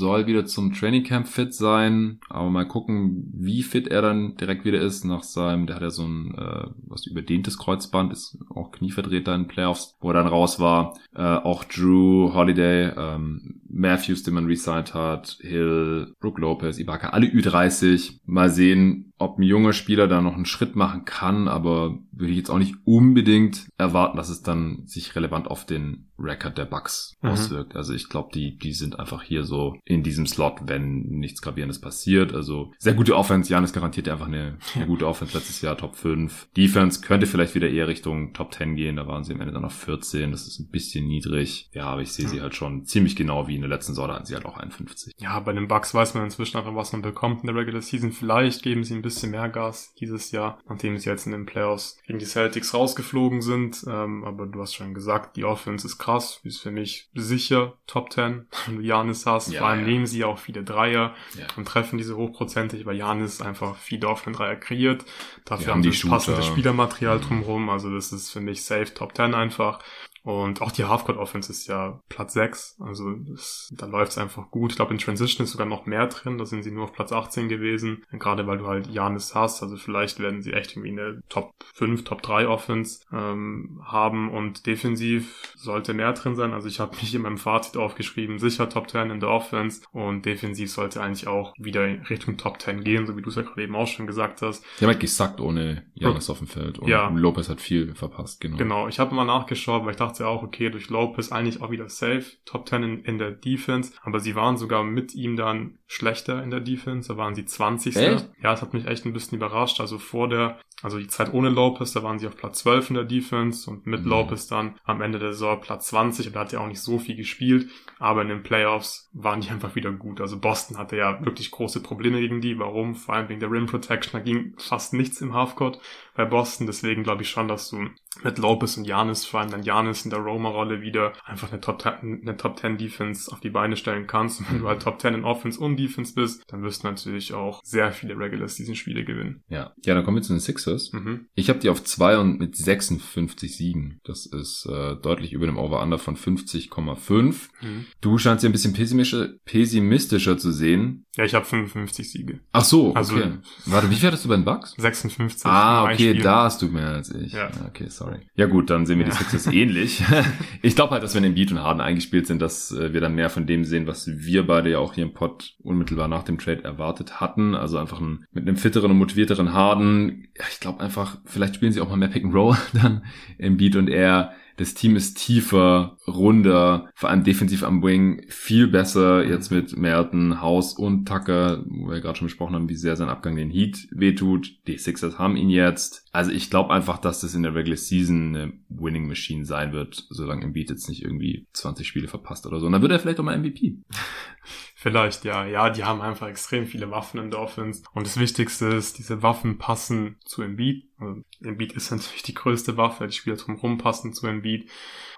soll wieder zum Training Camp fit sein, aber mal gucken, wie fit er dann direkt wieder ist nach seinem, der hat ja so ein äh, was überdehntes Kreuzband, ist auch Knievertreter in Playoffs, wo er dann raus war. Äh, auch Drew Holiday, ähm, Matthews, den man resigned hat, Hill, Brook Lopez, Ibaka, alle Ü30. Mal sehen, ob ein junger Spieler da noch einen Schritt machen kann, aber würde ich jetzt auch nicht unbedingt erwarten, dass es dann sich relevant auf den Record der Bucks mhm. auswirkt. Also ich glaube, die, die sind einfach hier so in diesem Slot, wenn nichts Gravierendes passiert. Also sehr gute Offense. Janis garantiert einfach eine, eine gute Offense letztes Jahr, Top 5. Defense könnte vielleicht wieder eher Richtung Top 10 gehen. Da waren sie am Ende dann auf 14. Das ist ein bisschen niedrig. Ja, aber ich sehe ja. sie halt schon ziemlich genau wie in der letzten Saison. Da hatten sie halt auch 51. Ja, bei den Bucks weiß man inzwischen einfach, was man bekommt in der Regular Season. Vielleicht geben sie ein bisschen mehr Gas dieses Jahr, nachdem sie jetzt in den Playoffs gegen die Celtics rausgeflogen sind. Ähm, aber du hast schon gesagt, die Offense ist krass. Ist für mich sicher Top 10, wenn du Janis hast. Ja, Vor allem ja. nehmen sie auch viele Dreier ja. und treffen diese hochprozentig, weil Janis einfach viele offene Dreier kreiert. Dafür haben sie das passende Spielermaterial mhm. drumherum. Also das ist für mich safe Top 10 einfach. Und auch die Halfcourt Offense ist ja Platz 6. Also das, da läuft es einfach gut. Ich glaube, in Transition ist sogar noch mehr drin. Da sind sie nur auf Platz 18 gewesen. Gerade weil du halt Janis hast. Also vielleicht werden sie echt irgendwie eine Top 5, Top 3 Offense ähm, haben. Und defensiv sollte mehr drin sein. Also ich habe mich in meinem Fazit aufgeschrieben, sicher Top 10 in der Offense. Und defensiv sollte eigentlich auch wieder Richtung Top 10 gehen, so wie du es ja gerade eben auch schon gesagt hast. Die haben halt gesackt ohne Janis auf dem Feld. Und ja. Lopez hat viel verpasst, genau. Genau. Ich habe mal nachgeschaut, weil ich dachte, dachte auch, okay, durch Lopez. Eigentlich auch wieder safe, Top 10 in, in, der Defense, aber sie waren sogar mit ihm dann schlechter in der Defense, da waren sie 20. Echt? Ja, das hat mich echt ein bisschen überrascht, also vor der, also die Zeit ohne Lopez, da waren sie auf Platz 12 in der Defense und mit mhm. Lopez dann am Ende der Saison Platz 20 und da hat er auch nicht so viel gespielt, aber in den Playoffs waren die einfach wieder gut, also Boston hatte ja wirklich große Probleme gegen die, warum? Vor allem wegen der Rim Protection, da ging fast nichts im Halfcourt bei Boston, deswegen glaube ich schon, dass du mit Lopez und Janis, vor allem dann Janis in der Roma-Rolle wieder einfach eine Top, 10, eine Top 10 Defense auf die Beine stellen kannst. Und wenn du halt Top 10 in Offense und Defense bist, dann wirst du natürlich auch sehr viele Regulars diesen Spiele gewinnen. Ja, ja, dann kommen wir zu den Sixers. Mhm. Ich habe die auf 2 und mit 56 Siegen. Das ist äh, deutlich über dem Over-Under von 50,5. Mhm. Du scheinst ja ein bisschen pessimistischer, pessimistischer zu sehen. Ja, ich habe 55 Siege. Ach so, also okay. Warte, wie viel hattest du bei den Bucks? 56. Ah, okay, da hast du mehr als ich. Ja. Okay, sorry. Ja gut, dann sehen wir ja. die Sixers ähnlich. ich glaube halt, dass wenn Embiid und Harden eingespielt sind, dass äh, wir dann mehr von dem sehen, was wir beide ja auch hier im Pod unmittelbar nach dem Trade erwartet hatten. Also einfach ein, mit einem fitteren und motivierteren Harden. Ja, ich glaube einfach, vielleicht spielen sie auch mal mehr Pick and Roll dann Embiid und er das Team ist tiefer, runder, vor allem defensiv am Wing viel besser jetzt mit Merton, House und Tucker, wo wir gerade schon besprochen haben, wie sehr sein Abgang den Heat wehtut. Die Sixers haben ihn jetzt. Also ich glaube einfach, dass das in der Regular Season eine Winning Machine sein wird, solange Embiid jetzt nicht irgendwie 20 Spiele verpasst oder so. Und dann wird er vielleicht auch mal MVP. Vielleicht, ja. Ja, die haben einfach extrem viele Waffen in der Offense. Und das Wichtigste ist, diese Waffen passen zu Embiid Also Embiid ist natürlich die größte Waffe, die Spieler drumherum passen zu Embiid.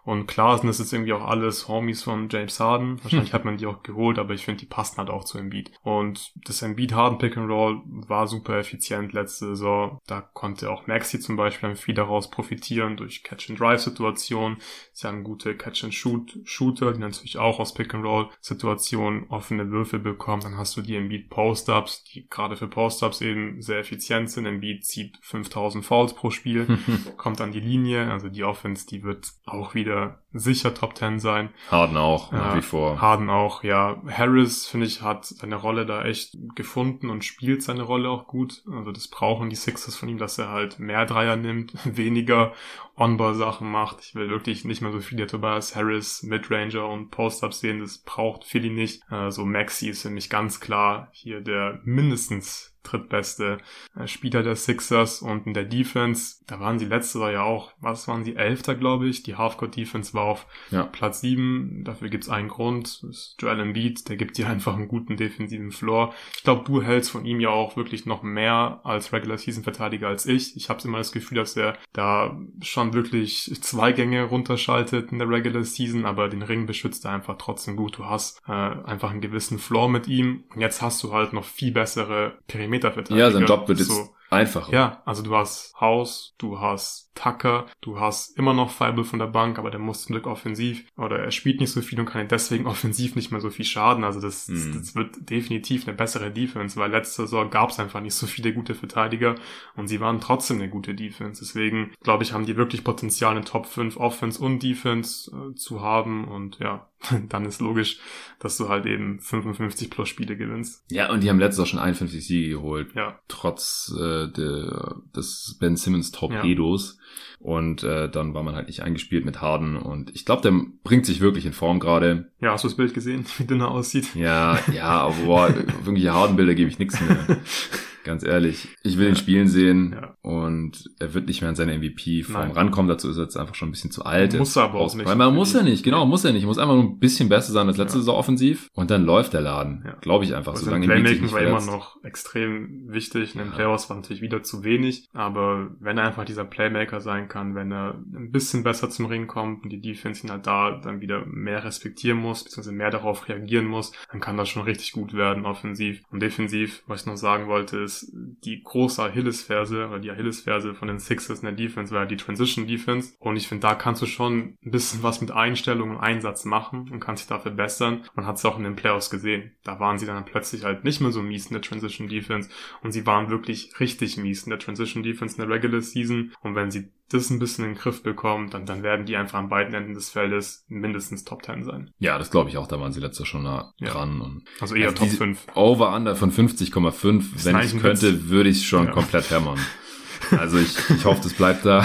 Und klar sind das jetzt irgendwie auch alles Homies von James Harden. Wahrscheinlich hm. hat man die auch geholt, aber ich finde, die passen halt auch zu Embiid. Und das Embiid-Harden Pick and Roll war super effizient letzte Saison. Da konnte auch Maxi zum Beispiel viel daraus profitieren durch Catch-and-Drive-Situationen. Sie haben gute Catch-and-Shoot-Shooter, die natürlich auch aus Pick and Roll-Situationen offene Würfel bekommen. Dann hast du die Embiid Post-Ups, die gerade für Post-Ups eben sehr effizient sind. Embiid zieht 5000 Fouls pro Spiel, kommt an die Linie. Also die Offense, die wird auch wieder sicher Top 10 sein. Harden auch, nach wie vor. Harden auch, ja. Harris, finde ich, hat seine Rolle da echt gefunden und spielt seine Rolle auch gut. Also das brauchen die Sixers von ihm, dass er halt mehr Dreier nimmt, weniger On-Ball-Sachen macht. Ich will wirklich nicht mehr so viele Tobias Harris, Midranger und Post-Ups sehen. Das braucht Philly nicht. Also Maxi ist für mich ganz klar hier der mindestens drittbeste äh, Spieler der Sixers und in der Defense, da waren sie letztes Jahr ja auch, was waren sie, Elfter, glaube ich. Die Halfcourt Defense war auf ja. Platz sieben. Dafür gibt's einen Grund. Das ist Joel Embiid, der gibt dir einfach einen guten defensiven Floor. Ich glaube, du hältst von ihm ja auch wirklich noch mehr als Regular Season Verteidiger als ich. Ich habe immer das Gefühl, dass er da schon wirklich zwei Gänge runterschaltet in der Regular Season, aber den Ring beschützt er einfach trotzdem gut. Du hast äh, einfach einen gewissen Floor mit ihm. Und jetzt hast du halt noch viel bessere Perimeterverteidiger. Ja, sein Job wird jetzt einfacher. Ja, also du hast Haus, du hast Tucker, du hast immer noch Feibel von der Bank, aber der muss zum Glück offensiv oder er spielt nicht so viel und kann deswegen offensiv nicht mehr so viel schaden. Also das, das, mhm. das, wird definitiv eine bessere Defense, weil letzte Saison gab es einfach nicht so viele gute Verteidiger und sie waren trotzdem eine gute Defense. Deswegen glaube ich, haben die wirklich Potenzial, eine Top 5 Offense und Defense äh, zu haben und ja, dann ist logisch, dass du halt eben 55 plus Spiele gewinnst. Ja, und die haben letztes Jahr schon 51 Siege geholt. Ja. Trotz äh, der, des Ben Simmons Torpedos. Ja. Und äh, dann war man halt nicht eingespielt mit Harden. Und ich glaube, der bringt sich wirklich in Form gerade. Ja, hast du das Bild gesehen, wie dünner aussieht? Ja, ja, aber boah, irgendwelche Harden-Bilder gebe ich nichts mehr. Ganz ehrlich, ich will ja. ihn spielen sehen ja. und er wird nicht mehr an seine MVP-Form rankommen. Dazu ist er jetzt einfach schon ein bisschen zu alt. Muss er aber auch nicht. Weil man muss ja nicht, genau, muss er nicht. Muss einfach nur ein bisschen besser sein als letzte ja. Saison offensiv und dann läuft der Laden. Ja. Glaube ich einfach. Also solange Playmaking war immer noch extrem wichtig. In den Playoffs war natürlich wieder zu wenig, aber wenn er einfach dieser Playmaker sein kann, wenn er ein bisschen besser zum Ring kommt und die Defense ihn halt da dann wieder mehr respektieren muss, beziehungsweise mehr darauf reagieren muss, dann kann das schon richtig gut werden, offensiv. Und defensiv, was ich noch sagen wollte, ist, ist die große Achillesferse oder die Achillesferse von den Sixers in der Defense war die Transition Defense. Und ich finde, da kannst du schon ein bisschen was mit Einstellung und Einsatz machen und kannst dich da verbessern. Man hat es auch in den Playoffs gesehen. Da waren sie dann plötzlich halt nicht mehr so mies in der Transition Defense und sie waren wirklich richtig mies in der Transition Defense in der Regular Season. Und wenn sie das ein bisschen in den Griff bekommen, dann, dann werden die einfach an beiden Enden des Feldes mindestens Top 10 sein. Ja, das glaube ich auch, da waren sie letztes Jahr schon nah ja. dran. Und also eher also Top 5. Over-Under von 50,5, wenn ich könnte, würde ich schon ja. komplett hämmern. Also ich, ich hoffe, das bleibt da,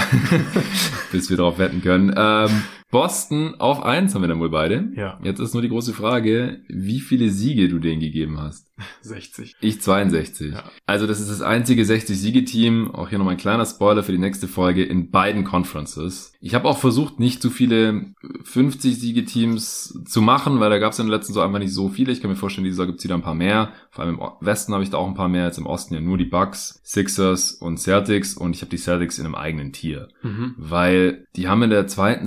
bis wir darauf wetten können. Ähm, Boston auf eins haben wir dann wohl beide. Ja. Jetzt ist nur die große Frage, wie viele Siege du denen gegeben hast. 60. Ich 62. Ja. Also das ist das einzige 60-Siege-Team, auch hier nochmal ein kleiner Spoiler für die nächste Folge, in beiden Conferences. Ich habe auch versucht, nicht zu viele 50-Siege-Teams zu machen, weil da gab es in der letzten Saison einfach nicht so viele. Ich kann mir vorstellen, diese Saison gibt es wieder ein paar mehr. Vor allem im Westen habe ich da auch ein paar mehr, jetzt im Osten ja nur die Bucks, Sixers und Celtics und ich habe die Celtics in einem eigenen Tier. Mhm. Weil die haben in der zweiten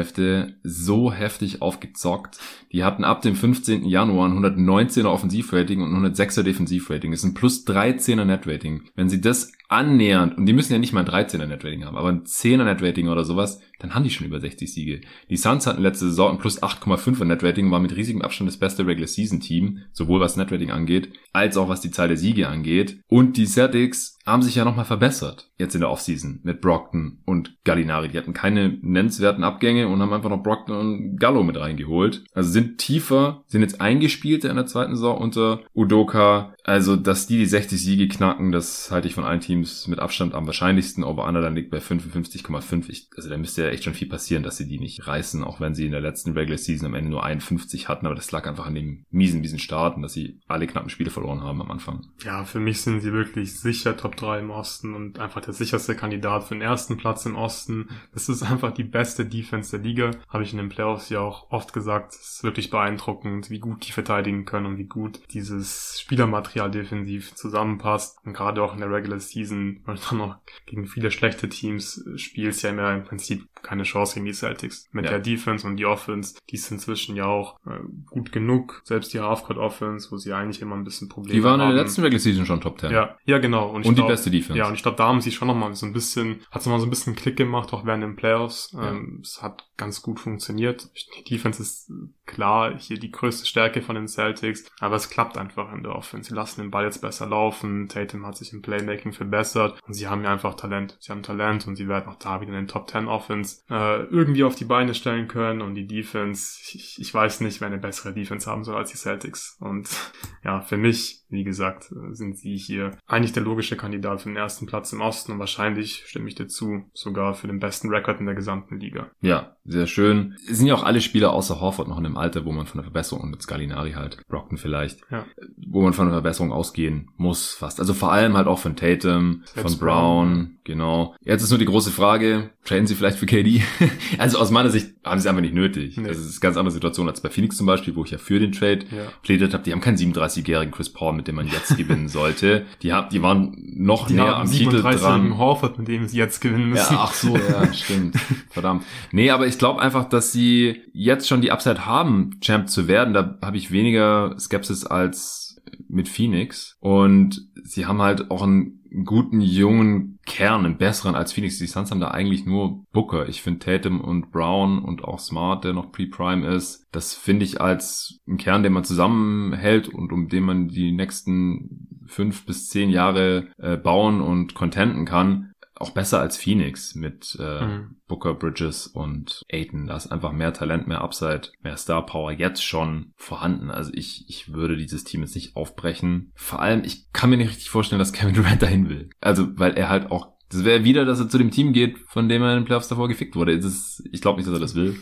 Saisonhälfte so heftig aufgezockt. Die hatten ab dem 15. Januar ein 119er Offensivrating und ein 106er Defensivrating. Das ist ein plus 13er Netrating. Wenn sie das annähernd, und die müssen ja nicht mal ein 13er Netrating haben, aber ein 10er Netrating oder sowas, dann haben die schon über 60 Siege. Die Suns hatten letzte Saison plus 8,5er Netrating, war mit riesigem Abstand das beste Regular Season Team, sowohl was Netrating angeht, als auch was die Zahl der Siege angeht. Und die Celtics haben sich ja nochmal verbessert, jetzt in der Offseason, mit Brockton und Gallinari. Die hatten keine nennenswerten Abgänge und haben einfach noch Brockton und Gallo mit reingeholt. Also sind tiefer, sind jetzt eingespielter in der zweiten Saison unter Udoka. Also, dass die die 60 Siege knacken, das halte ich von allen Teams mit Abstand am wahrscheinlichsten. Over Under dann liegt bei 55,5. Also da müsste ja echt schon viel passieren, dass sie die nicht reißen, auch wenn sie in der letzten Regular Season am Ende nur 51 hatten. Aber das lag einfach an dem miesen, miesen Start und dass sie alle knappen Spiele verloren haben am Anfang. Ja, für mich sind sie wirklich sicher Top 3 im Osten und einfach der sicherste Kandidat für den ersten Platz im Osten. Das ist einfach die beste Defense der Liga. Habe ich in den Playoffs ja auch oft gesagt. Es ist wirklich beeindruckend, wie gut die verteidigen können und wie gut dieses Spielermaterial defensiv zusammenpasst. Und gerade auch in der Regular Season weil du dann noch gegen viele schlechte Teams spielst, ja immer im Prinzip keine Chance gegen die Celtics. Mit ja. der Defense und die Offense, die ist inzwischen ja auch äh, gut genug. Selbst die Halfcourt Offense, wo sie eigentlich immer ein bisschen Probleme haben. Die waren haben. in der letzten Regular Season schon Top 10. Ja, ja genau. Und, und glaub, die beste Defense. Ja, und ich glaube, da haben sie schon nochmal so ein bisschen, hat es nochmal so ein bisschen Klick gemacht, auch während den Playoffs. Ja. Ähm, es hat ganz gut funktioniert. Die Defense ist klar hier die größte Stärke von den Celtics, aber es klappt einfach in der Offense. Lassen den Ball jetzt besser laufen. Tatum hat sich im Playmaking verbessert und sie haben ja einfach Talent. Sie haben Talent und sie werden auch da wieder in den Top 10 Offense äh, irgendwie auf die Beine stellen können und die Defense, ich, ich weiß nicht, wer eine bessere Defense haben soll als die Celtics. Und ja, für mich, wie gesagt, sind sie hier eigentlich der logische Kandidat für den ersten Platz im Osten und wahrscheinlich, stimme ich dazu, sogar für den besten Rekord in der gesamten Liga. Ja, sehr schön. Es sind ja auch alle Spieler außer Horford noch in einem Alter, wo man von der Verbesserung, und mit Scalinari halt, Brockton vielleicht, ja. wo man von einer Verbesserung ausgehen muss fast. Also vor allem halt auch von Tatum, Selbst von Brown, Brown, genau. Jetzt ist nur die große Frage, traden sie vielleicht für KD? also aus meiner Sicht haben sie es einfach nicht nötig. Nee. Das ist eine ganz andere Situation als bei Phoenix zum Beispiel, wo ich ja für den Trade ja. plädiert habe. Die haben keinen 37-jährigen Chris Paul, mit dem man jetzt gewinnen sollte. Die, haben, die waren noch die näher am Titel dran. Horford, mit dem sie jetzt gewinnen müssen. Ja, ach so, ja, stimmt. Verdammt. Nee, aber ich glaube einfach, dass sie jetzt schon die Upside haben, Champ zu werden. Da habe ich weniger Skepsis als mit Phoenix. Und sie haben halt auch einen guten jungen Kern, einen besseren als Phoenix. Die Suns haben da eigentlich nur Booker. Ich finde Tatum und Brown und auch Smart, der noch Pre-Prime ist, das finde ich als einen Kern, den man zusammenhält und um den man die nächsten fünf bis zehn Jahre äh, bauen und contenten kann auch besser als Phoenix mit äh, mhm. Booker Bridges und Aiton. Da ist einfach mehr Talent, mehr Upside, mehr Star Power jetzt schon vorhanden. Also ich, ich würde dieses Team jetzt nicht aufbrechen. Vor allem, ich kann mir nicht richtig vorstellen, dass Kevin Durant dahin will. Also, weil er halt auch, das wäre wieder, dass er zu dem Team geht, von dem er in den Playoffs davor gefickt wurde. Ist, ich glaube nicht, dass er das will.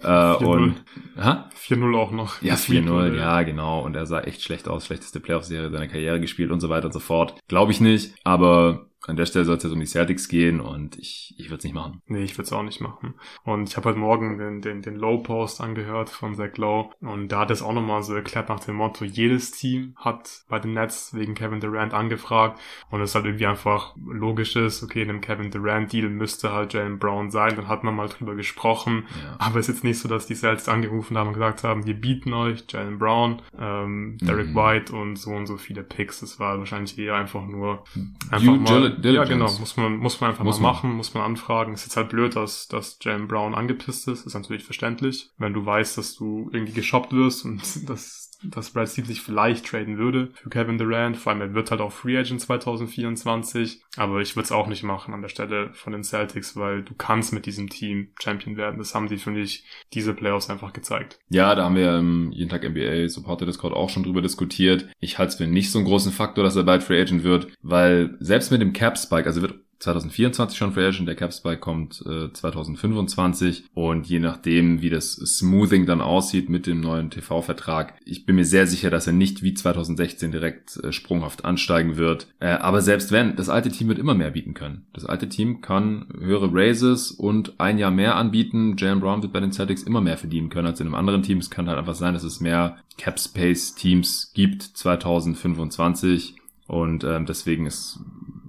Äh, und 4-0 auch noch. Ja, 4-0, ja, genau. Und er sah echt schlecht aus, schlechteste Playoff-Serie seiner Karriere gespielt und so weiter und so fort. Glaube ich nicht, aber an der Stelle soll es jetzt um die Celtics gehen und ich, ich würde es nicht machen. Nee, ich würde es auch nicht machen. Und ich habe heute Morgen den, den, den Low-Post angehört von Zach Lowe und da hat es auch nochmal so erklärt nach dem Motto, jedes Team hat bei den Nets wegen Kevin Durant angefragt und es halt irgendwie einfach logisch ist, okay, in einem Kevin Durant-Deal müsste halt Jalen Brown sein, dann hat man mal drüber gesprochen, ja. aber es ist jetzt nicht so, dass die Celtics angerufen haben und gesagt haben, wir bieten euch Jalen Brown, ähm, Derek mhm. White und so und so viele Picks. Das war wahrscheinlich eher einfach nur einfach you, mal Diligence. Ja, genau. Muss man, muss man einfach muss mal machen, muss man anfragen. Ist jetzt halt blöd, dass, dass Jalen Brown angepisst ist. Ist natürlich verständlich. Wenn du weißt, dass du irgendwie geshoppt wirst und dass dass Brad Stevens sich vielleicht traden würde für Kevin Durant. Vor allem, er wird halt auch Free Agent 2024. Aber ich würde es auch nicht machen an der Stelle von den Celtics, weil du kannst mit diesem Team Champion werden. Das haben sie, finde ich, diese Playoffs einfach gezeigt. Ja, da haben wir im jeden Tag NBA Supporter Discord auch schon drüber diskutiert. Ich halte es für nicht so einen großen Faktor, dass er bald Free Agent wird, weil selbst mit dem Cap Spike, also wird 2024 schon Free Agent, der Cap Spike kommt äh, 2025 und je nachdem, wie das Smoothing dann aussieht mit dem neuen TV-Vertrag, ich bin mir sehr sicher, dass er nicht wie 2016 direkt äh, sprunghaft ansteigen wird. Äh, aber selbst wenn, das alte Team wird immer mehr bieten können. Das alte Team kann höhere Raises und ein Jahr mehr anbieten. Jalen Brown wird bei den Celtics immer mehr verdienen können als in einem anderen Team. Es kann halt einfach sein, dass es mehr Cap Space Teams gibt 2025 und ähm, deswegen ist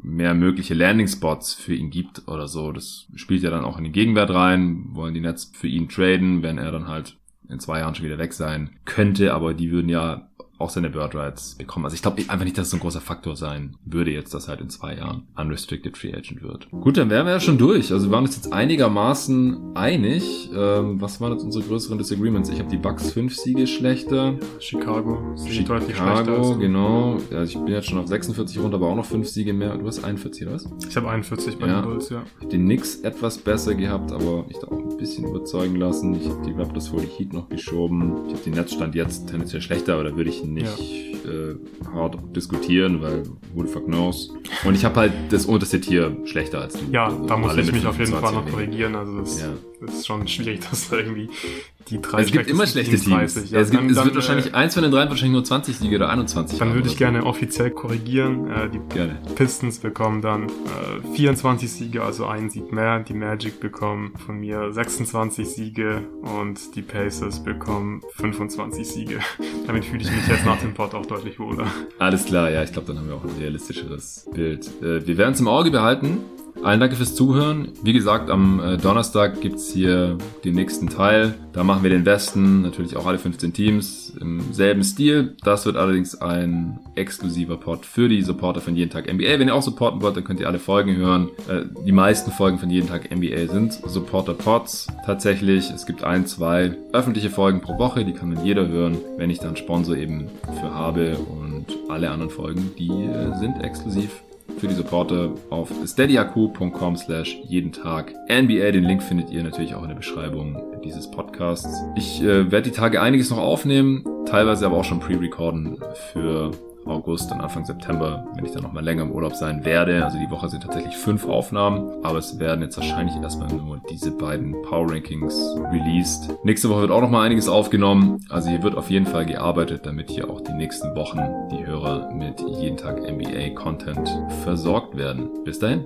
mehr mögliche Landing Spots für ihn gibt oder so. Das spielt ja dann auch in den Gegenwert rein. Wollen die Nets für ihn traden, wenn er dann halt in zwei Jahren schon wieder weg sein könnte, aber die würden ja auch seine Bird Rights bekommen. Also ich glaube einfach nicht, dass es so ein großer Faktor sein würde jetzt, dass halt in zwei Jahren Unrestricted Free Agent wird. Gut, dann wären wir ja schon durch. Also wir waren uns jetzt einigermaßen einig. Ähm, was waren jetzt unsere größeren Disagreements? Ich habe die Bucks fünf Siege schlechter. Chicago. Chicago, genau. Also ich bin jetzt schon auf 46 runter, aber auch noch fünf Siege mehr. Du hast 41, oder was? Ich habe 41 bei ja. den Bulls, ja. Ich habe den Knicks etwas besser gehabt, aber ich da auch ein bisschen überzeugen lassen. Ich habe die Raptors vor die Heat noch geschoben. Ich habe den Netzstand jetzt tendenziell schlechter, aber da würde ich nicht ja. äh, hart diskutieren, weil who the fuck knows. Und ich habe halt das unterste Tier schlechter als du. Ja, also da muss ich mich auf jeden Fall noch korrigieren. Also das, ja. das, ist schon schwierig, das da irgendwie die drei Es gibt immer schlechte Teams. 30. Ja, es, gibt, dann, es wird dann, wahrscheinlich, äh, eins von den dreien wahrscheinlich nur 20 Siege oder 21 Dann würde ich gerne offiziell korrigieren. Äh, die gerne. Pistons bekommen dann äh, 24 Siege, also einen Sieg mehr. Die Magic bekommen von mir 26 Siege und die Pacers bekommen 25 Siege. Damit fühle ich mich jetzt nach dem Pod auch deutlich wohler. Alles klar, ja, ich glaube, dann haben wir auch ein realistischeres Bild. Äh, wir werden es im Auge behalten. Allen danke fürs Zuhören. Wie gesagt, am äh, Donnerstag gibt's hier den nächsten Teil. Da machen wir den Westen, natürlich auch alle 15 Teams im selben Stil. Das wird allerdings ein exklusiver Pod für die Supporter von Jeden Tag NBA. Wenn ihr auch supporten wollt, dann könnt ihr alle Folgen hören. Äh, die meisten Folgen von Jeden Tag NBA sind Supporter-Pods. Tatsächlich, es gibt ein, zwei öffentliche Folgen pro Woche, die kann dann jeder hören, wenn ich dann Sponsor eben für habe. Und alle anderen Folgen, die äh, sind exklusiv für die Supporter auf steadyaq.com slash jeden Tag NBA. Den Link findet ihr natürlich auch in der Beschreibung dieses Podcasts. Ich äh, werde die Tage einiges noch aufnehmen, teilweise aber auch schon pre-recorden für August und Anfang September, wenn ich dann nochmal länger im Urlaub sein werde. Also die Woche sind tatsächlich fünf Aufnahmen, aber es werden jetzt wahrscheinlich erstmal nur diese beiden Power Rankings released. Nächste Woche wird auch nochmal einiges aufgenommen. Also hier wird auf jeden Fall gearbeitet, damit hier auch die nächsten Wochen die Hörer mit jeden Tag NBA Content versorgt werden. Bis dahin.